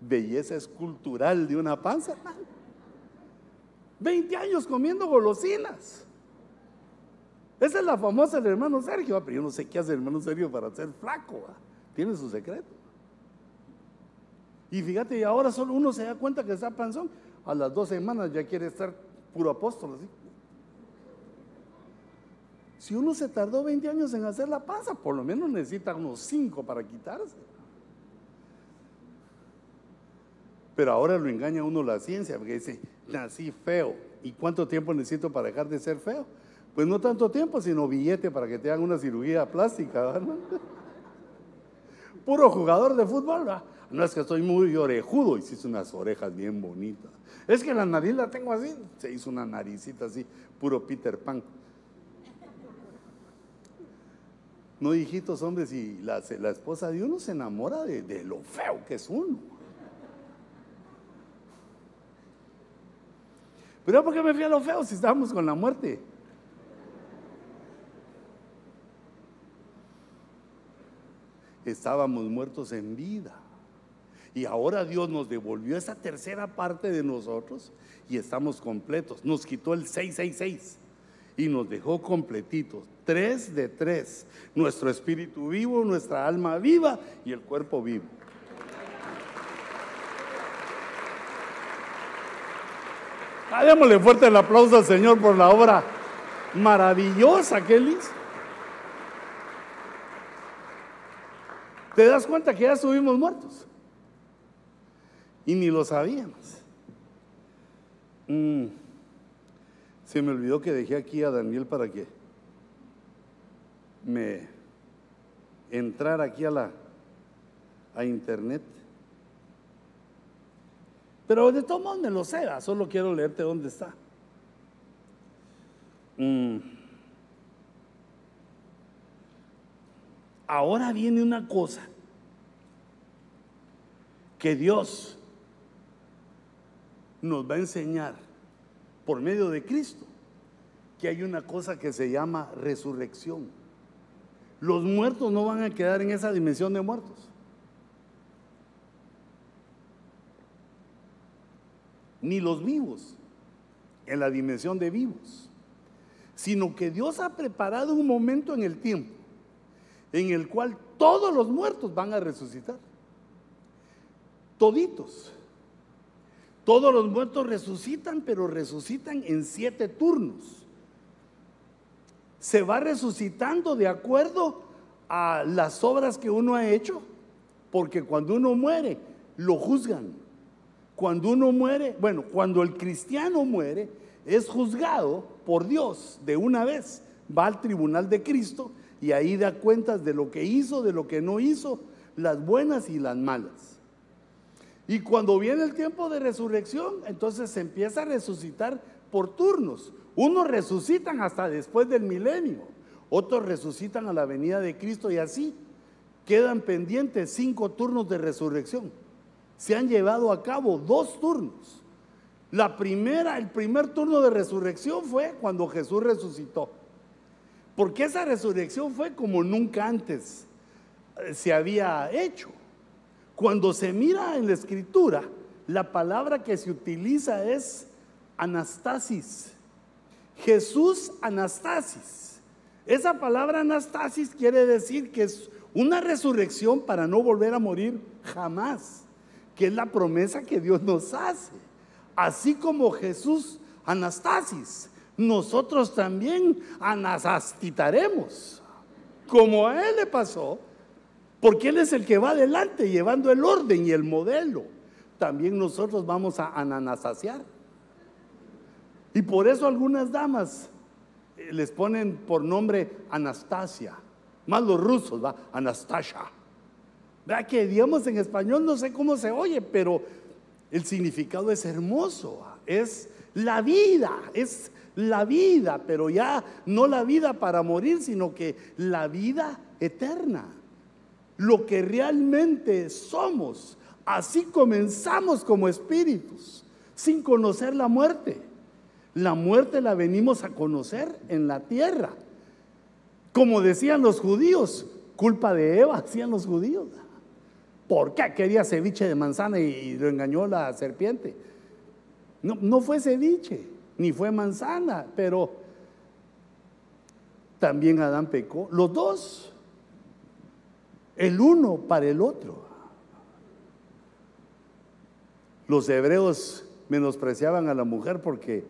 belleza escultural de una panza? 20 años comiendo golosinas. Esa es la famosa del hermano Sergio, pero yo no sé qué hace el hermano Sergio para ser flaco. Tiene su secreto. Y fíjate, y ahora solo uno se da cuenta que está panzón. A las dos semanas ya quiere estar puro apóstol. Si uno se tardó 20 años en hacer la panza, por lo menos necesita unos 5 para quitarse. Pero ahora lo engaña uno la ciencia, porque dice, nací feo. ¿Y cuánto tiempo necesito para dejar de ser feo? Pues no tanto tiempo, sino billete para que te hagan una cirugía plástica. Puro jugador de fútbol. ¿verdad? No es que estoy muy orejudo, y hice unas orejas bien bonitas. Es que la nariz la tengo así. Se hizo una naricita así, puro Peter Pan. No, hijitos, hombres, y la, la esposa de uno se enamora de, de lo feo que es uno. Pero ¿por qué me fui a lo feo si estábamos con la muerte? Estábamos muertos en vida. Y ahora Dios nos devolvió esa tercera parte de nosotros y estamos completos. Nos quitó el 666 y nos dejó completitos. Tres de tres. Nuestro espíritu vivo, nuestra alma viva y el cuerpo vivo. Ah, démosle fuerte el aplauso al Señor por la obra maravillosa que Él hizo. ¿Te das cuenta que ya estuvimos muertos? Y ni lo sabíamos. Mm. Se me olvidó que dejé aquí a Daniel para que me entrara aquí a la a internet. Pero de todos modos me lo sé, solo quiero leerte dónde está. Mm. Ahora viene una cosa que Dios nos va a enseñar por medio de Cristo que hay una cosa que se llama resurrección. Los muertos no van a quedar en esa dimensión de muertos. Ni los vivos en la dimensión de vivos. Sino que Dios ha preparado un momento en el tiempo en el cual todos los muertos van a resucitar. Toditos. Todos los muertos resucitan, pero resucitan en siete turnos. Se va resucitando de acuerdo a las obras que uno ha hecho, porque cuando uno muere, lo juzgan. Cuando uno muere, bueno, cuando el cristiano muere, es juzgado por Dios de una vez. Va al tribunal de Cristo y ahí da cuentas de lo que hizo, de lo que no hizo, las buenas y las malas. Y cuando viene el tiempo de resurrección, entonces se empieza a resucitar por turnos. Unos resucitan hasta después del milenio, otros resucitan a la venida de Cristo y así quedan pendientes cinco turnos de resurrección. Se han llevado a cabo dos turnos. La primera, el primer turno de resurrección fue cuando Jesús resucitó. Porque esa resurrección fue como nunca antes eh, se había hecho. Cuando se mira en la escritura, la palabra que se utiliza es anastasis. Jesús anastasis. Esa palabra anastasis quiere decir que es una resurrección para no volver a morir jamás, que es la promesa que Dios nos hace. Así como Jesús anastasis nosotros también anasastitaremos, como a Él le pasó, porque Él es el que va adelante llevando el orden y el modelo. También nosotros vamos a ananasaciar. Y por eso algunas damas eh, les ponen por nombre Anastasia, más los rusos, ¿va? Anastasia. Vea que digamos en español no sé cómo se oye, pero el significado es hermoso, es la vida, es la vida, pero ya no la vida para morir, sino que la vida eterna. Lo que realmente somos. Así comenzamos como espíritus, sin conocer la muerte. La muerte la venimos a conocer en la tierra. Como decían los judíos, culpa de Eva, decían los judíos. ¿Por qué quería ceviche de manzana y lo engañó la serpiente? No, no fue ceviche, ni fue manzana, pero también Adán pecó. Los dos, el uno para el otro. Los hebreos menospreciaban a la mujer porque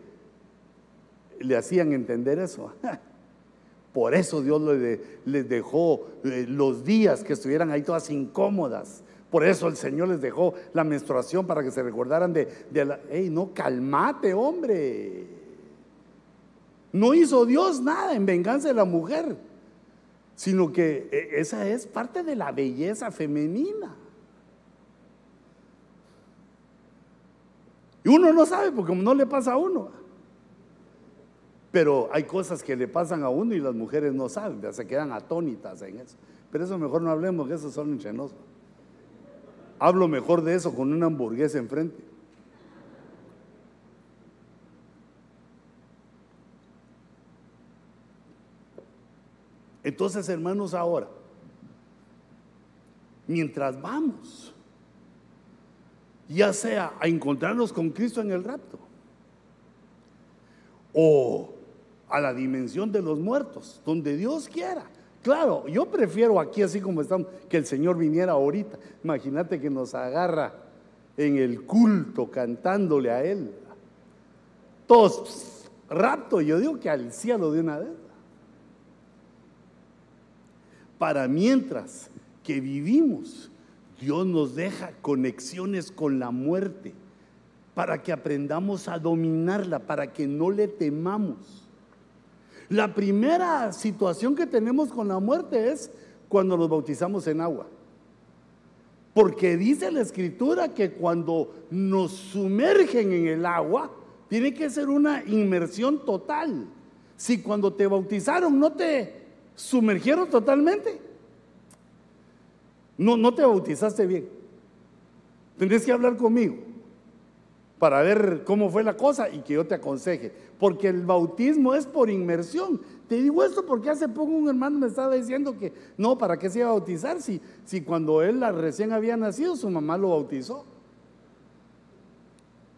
le hacían entender eso. Por eso Dios les dejó eh, los días que estuvieran ahí todas incómodas. Por eso el Señor les dejó la menstruación para que se recordaran de, de la... ¡Ey, no, calmate, hombre! No hizo Dios nada en venganza de la mujer, sino que eh, esa es parte de la belleza femenina. Y uno no sabe porque no le pasa a uno. Pero hay cosas que le pasan a uno y las mujeres no saben, se quedan atónitas en eso. Pero eso mejor no hablemos, que eso son enchenosos. Hablo mejor de eso con una hamburguesa enfrente. Entonces, hermanos, ahora, mientras vamos, ya sea a encontrarnos con Cristo en el rapto, o a la dimensión de los muertos, donde Dios quiera. Claro, yo prefiero aquí así como estamos, que el Señor viniera ahorita. Imagínate que nos agarra en el culto cantándole a Él. Todos rapto, yo digo que al cielo de una vez. Para mientras que vivimos, Dios nos deja conexiones con la muerte para que aprendamos a dominarla, para que no le temamos. La primera situación que tenemos con la muerte es cuando nos bautizamos en agua. Porque dice la escritura que cuando nos sumergen en el agua, tiene que ser una inmersión total. Si cuando te bautizaron no te sumergieron totalmente, no, no te bautizaste bien. Tendrías que hablar conmigo para ver cómo fue la cosa y que yo te aconseje. Porque el bautismo es por inmersión. Te digo esto porque hace poco un hermano me estaba diciendo que no, ¿para qué se iba a bautizar si, si cuando él recién había nacido su mamá lo bautizó?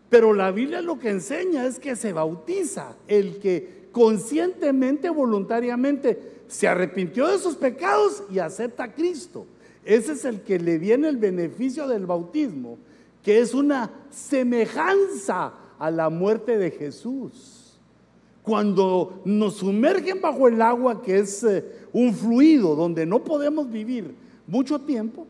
Pero la Biblia lo que enseña es que se bautiza el que conscientemente, voluntariamente se arrepintió de sus pecados y acepta a Cristo. Ese es el que le viene el beneficio del bautismo que es una semejanza a la muerte de Jesús. Cuando nos sumergen bajo el agua, que es eh, un fluido donde no podemos vivir mucho tiempo,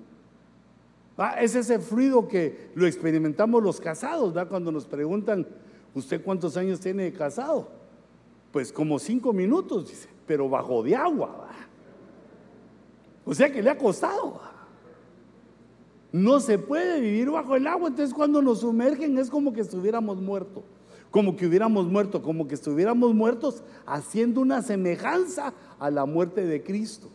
es ese fluido que lo experimentamos los casados, cuando nos preguntan, ¿usted cuántos años tiene de casado? Pues como cinco minutos, dice, pero bajo de agua. O sea que le ha costado. No se puede vivir bajo el agua. Entonces cuando nos sumergen es como que estuviéramos muertos. Como que hubiéramos muerto, como que estuviéramos muertos haciendo una semejanza a la muerte de Cristo.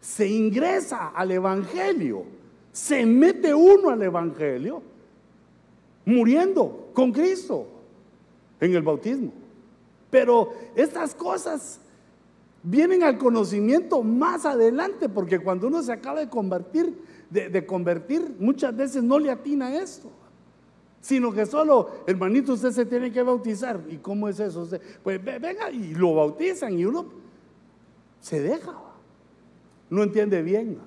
Se ingresa al Evangelio, se mete uno al Evangelio, muriendo con Cristo en el bautismo. Pero estas cosas vienen al conocimiento más adelante, porque cuando uno se acaba de convertir, de, convertir, muchas veces no le atina esto sino que solo, hermanito, usted se tiene que bautizar. ¿Y cómo es eso? pues venga y lo bautizan y uno se deja. No entiende bien.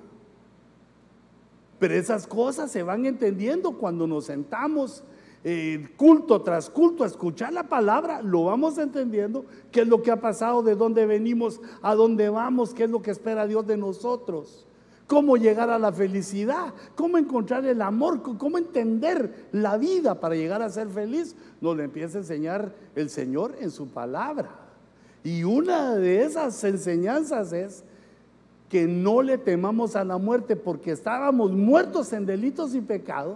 Pero esas cosas se van entendiendo cuando nos sentamos eh, culto tras culto a escuchar la palabra, lo vamos entendiendo, qué es lo que ha pasado, de dónde venimos, a dónde vamos, qué es lo que espera Dios de nosotros cómo llegar a la felicidad, cómo encontrar el amor, cómo entender la vida para llegar a ser feliz, nos lo empieza a enseñar el Señor en su palabra. Y una de esas enseñanzas es que no le temamos a la muerte porque estábamos muertos en delitos y pecados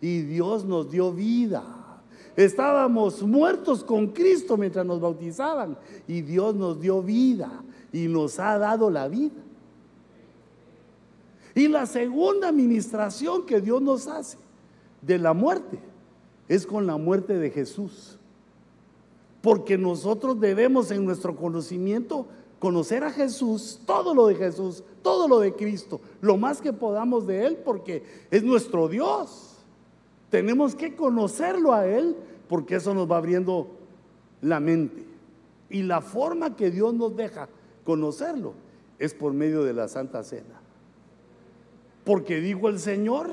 y Dios nos dio vida. Estábamos muertos con Cristo mientras nos bautizaban y Dios nos dio vida y nos ha dado la vida. Y la segunda administración que Dios nos hace de la muerte es con la muerte de Jesús. Porque nosotros debemos en nuestro conocimiento conocer a Jesús, todo lo de Jesús, todo lo de Cristo, lo más que podamos de Él, porque es nuestro Dios. Tenemos que conocerlo a Él, porque eso nos va abriendo la mente. Y la forma que Dios nos deja conocerlo es por medio de la Santa Cena. Porque dijo el Señor,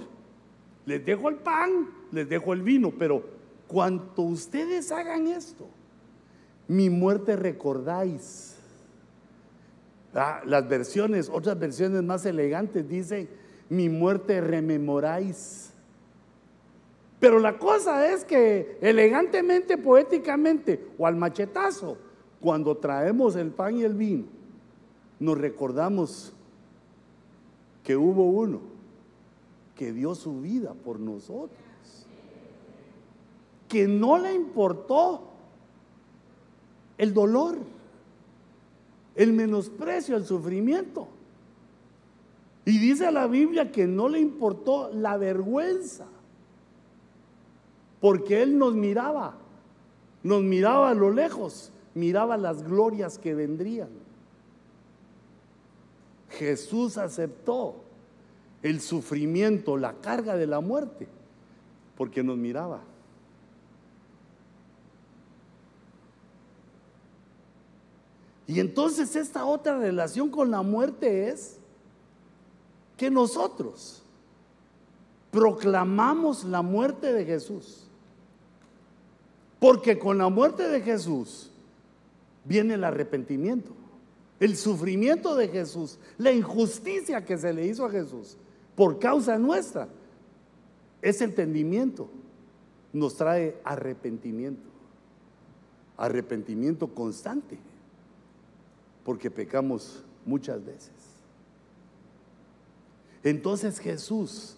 les dejo el pan, les dejo el vino, pero cuanto ustedes hagan esto, mi muerte recordáis. Ah, las versiones, otras versiones más elegantes dicen, mi muerte rememoráis. Pero la cosa es que elegantemente, poéticamente o al machetazo, cuando traemos el pan y el vino, nos recordamos que hubo uno que dio su vida por nosotros, que no le importó el dolor, el menosprecio, el sufrimiento. Y dice la Biblia que no le importó la vergüenza, porque Él nos miraba, nos miraba a lo lejos, miraba las glorias que vendrían. Jesús aceptó el sufrimiento, la carga de la muerte, porque nos miraba. Y entonces esta otra relación con la muerte es que nosotros proclamamos la muerte de Jesús. Porque con la muerte de Jesús viene el arrepentimiento el sufrimiento de Jesús, la injusticia que se le hizo a Jesús por causa nuestra, ese entendimiento nos trae arrepentimiento, arrepentimiento constante, porque pecamos muchas veces. Entonces Jesús,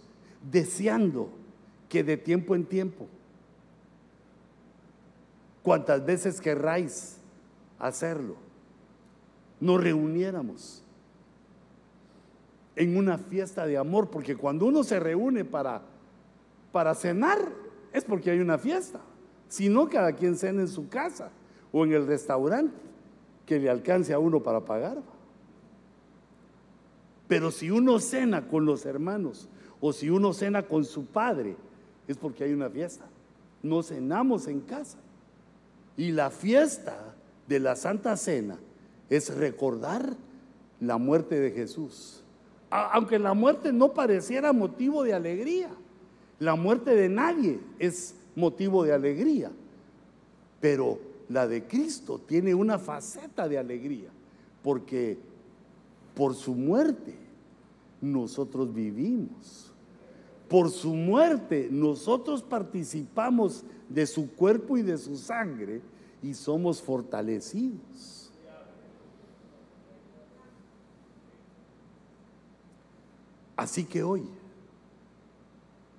deseando que de tiempo en tiempo, cuantas veces querráis hacerlo, nos reuniéramos en una fiesta de amor, porque cuando uno se reúne para, para cenar es porque hay una fiesta, si no cada quien cena en su casa o en el restaurante que le alcance a uno para pagar. Pero si uno cena con los hermanos o si uno cena con su padre, es porque hay una fiesta. No cenamos en casa. Y la fiesta de la Santa Cena es recordar la muerte de Jesús. Aunque la muerte no pareciera motivo de alegría, la muerte de nadie es motivo de alegría, pero la de Cristo tiene una faceta de alegría, porque por su muerte nosotros vivimos. Por su muerte nosotros participamos de su cuerpo y de su sangre y somos fortalecidos. Así que hoy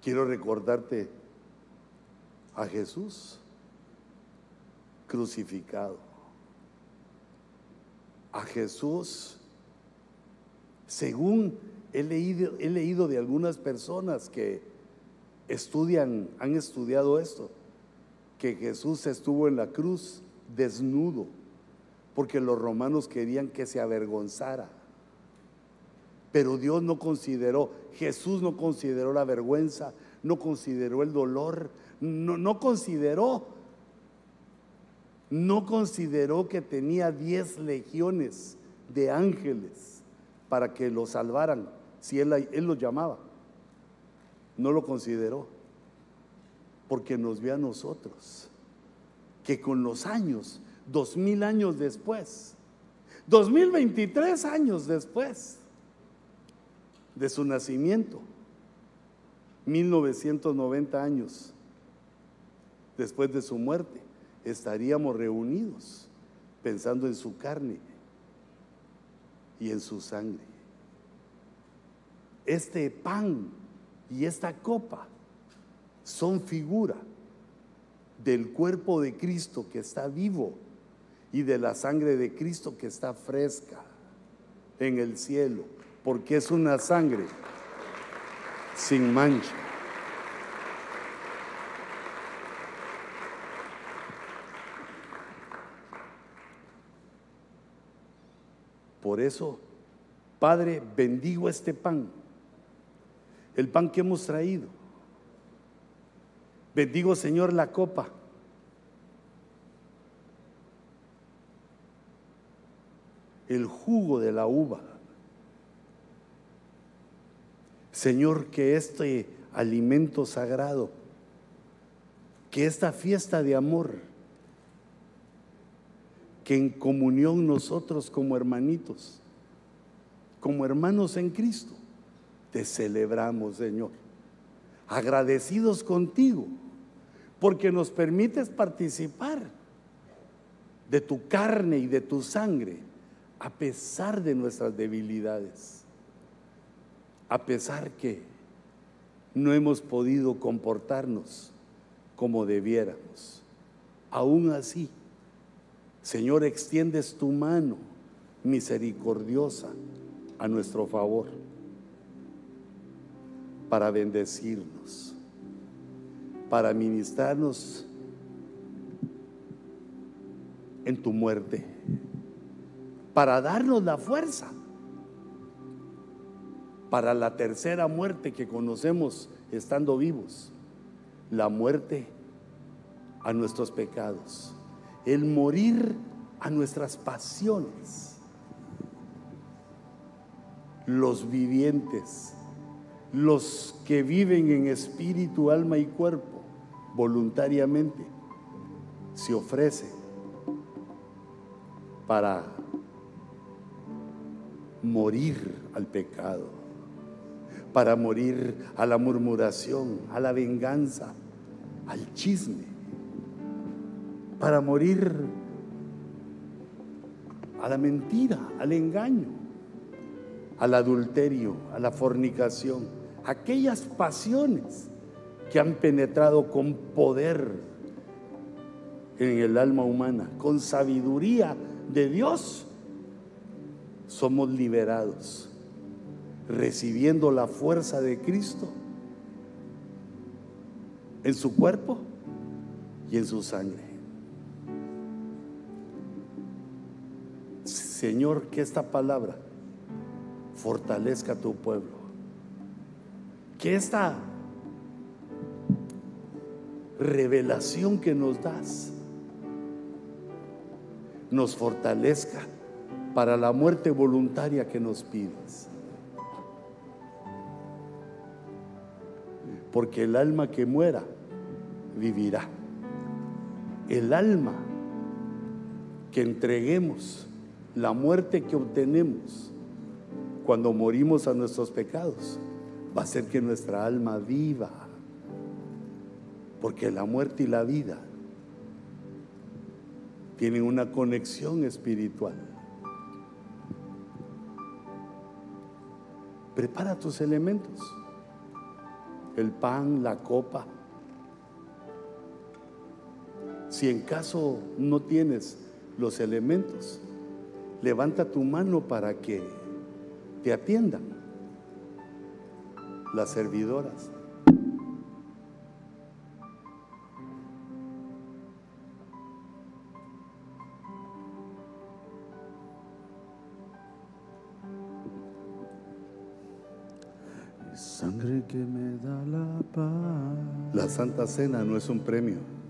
quiero recordarte a Jesús crucificado, a Jesús, según he leído, he leído de algunas personas que estudian, han estudiado esto, que Jesús estuvo en la cruz desnudo, porque los romanos querían que se avergonzara. Pero Dios no consideró, Jesús no consideró la vergüenza, no consideró el dolor, no, no consideró, no consideró que tenía diez legiones de ángeles para que lo salvaran si él, él los llamaba. No lo consideró, porque nos ve a nosotros, que con los años, dos mil años después, dos mil veintitrés años después, de su nacimiento, 1990 años después de su muerte, estaríamos reunidos pensando en su carne y en su sangre. Este pan y esta copa son figura del cuerpo de Cristo que está vivo y de la sangre de Cristo que está fresca en el cielo porque es una sangre sin mancha. Por eso, Padre, bendigo este pan, el pan que hemos traído. Bendigo, Señor, la copa. El jugo de la uva. Señor, que este alimento sagrado, que esta fiesta de amor, que en comunión nosotros como hermanitos, como hermanos en Cristo, te celebramos, Señor. Agradecidos contigo, porque nos permites participar de tu carne y de tu sangre, a pesar de nuestras debilidades, a pesar que no hemos podido comportarnos como debiéramos. Aún así, Señor, extiendes tu mano misericordiosa a nuestro favor para bendecirnos, para ministrarnos en tu muerte, para darnos la fuerza para la tercera muerte que conocemos estando vivos, la muerte a nuestros pecados, el morir a nuestras pasiones. Los vivientes, los que viven en espíritu, alma y cuerpo, voluntariamente, se ofrecen para morir al pecado para morir a la murmuración, a la venganza, al chisme, para morir a la mentira, al engaño, al adulterio, a la fornicación, aquellas pasiones que han penetrado con poder en el alma humana, con sabiduría de Dios, somos liberados recibiendo la fuerza de Cristo en su cuerpo y en su sangre. Señor, que esta palabra fortalezca a tu pueblo. Que esta revelación que nos das nos fortalezca para la muerte voluntaria que nos pides. Porque el alma que muera vivirá. El alma que entreguemos, la muerte que obtenemos cuando morimos a nuestros pecados, va a hacer que nuestra alma viva. Porque la muerte y la vida tienen una conexión espiritual. Prepara tus elementos el pan, la copa. Si en caso no tienes los elementos, levanta tu mano para que te atiendan las servidoras. La Santa Cena no es un premio.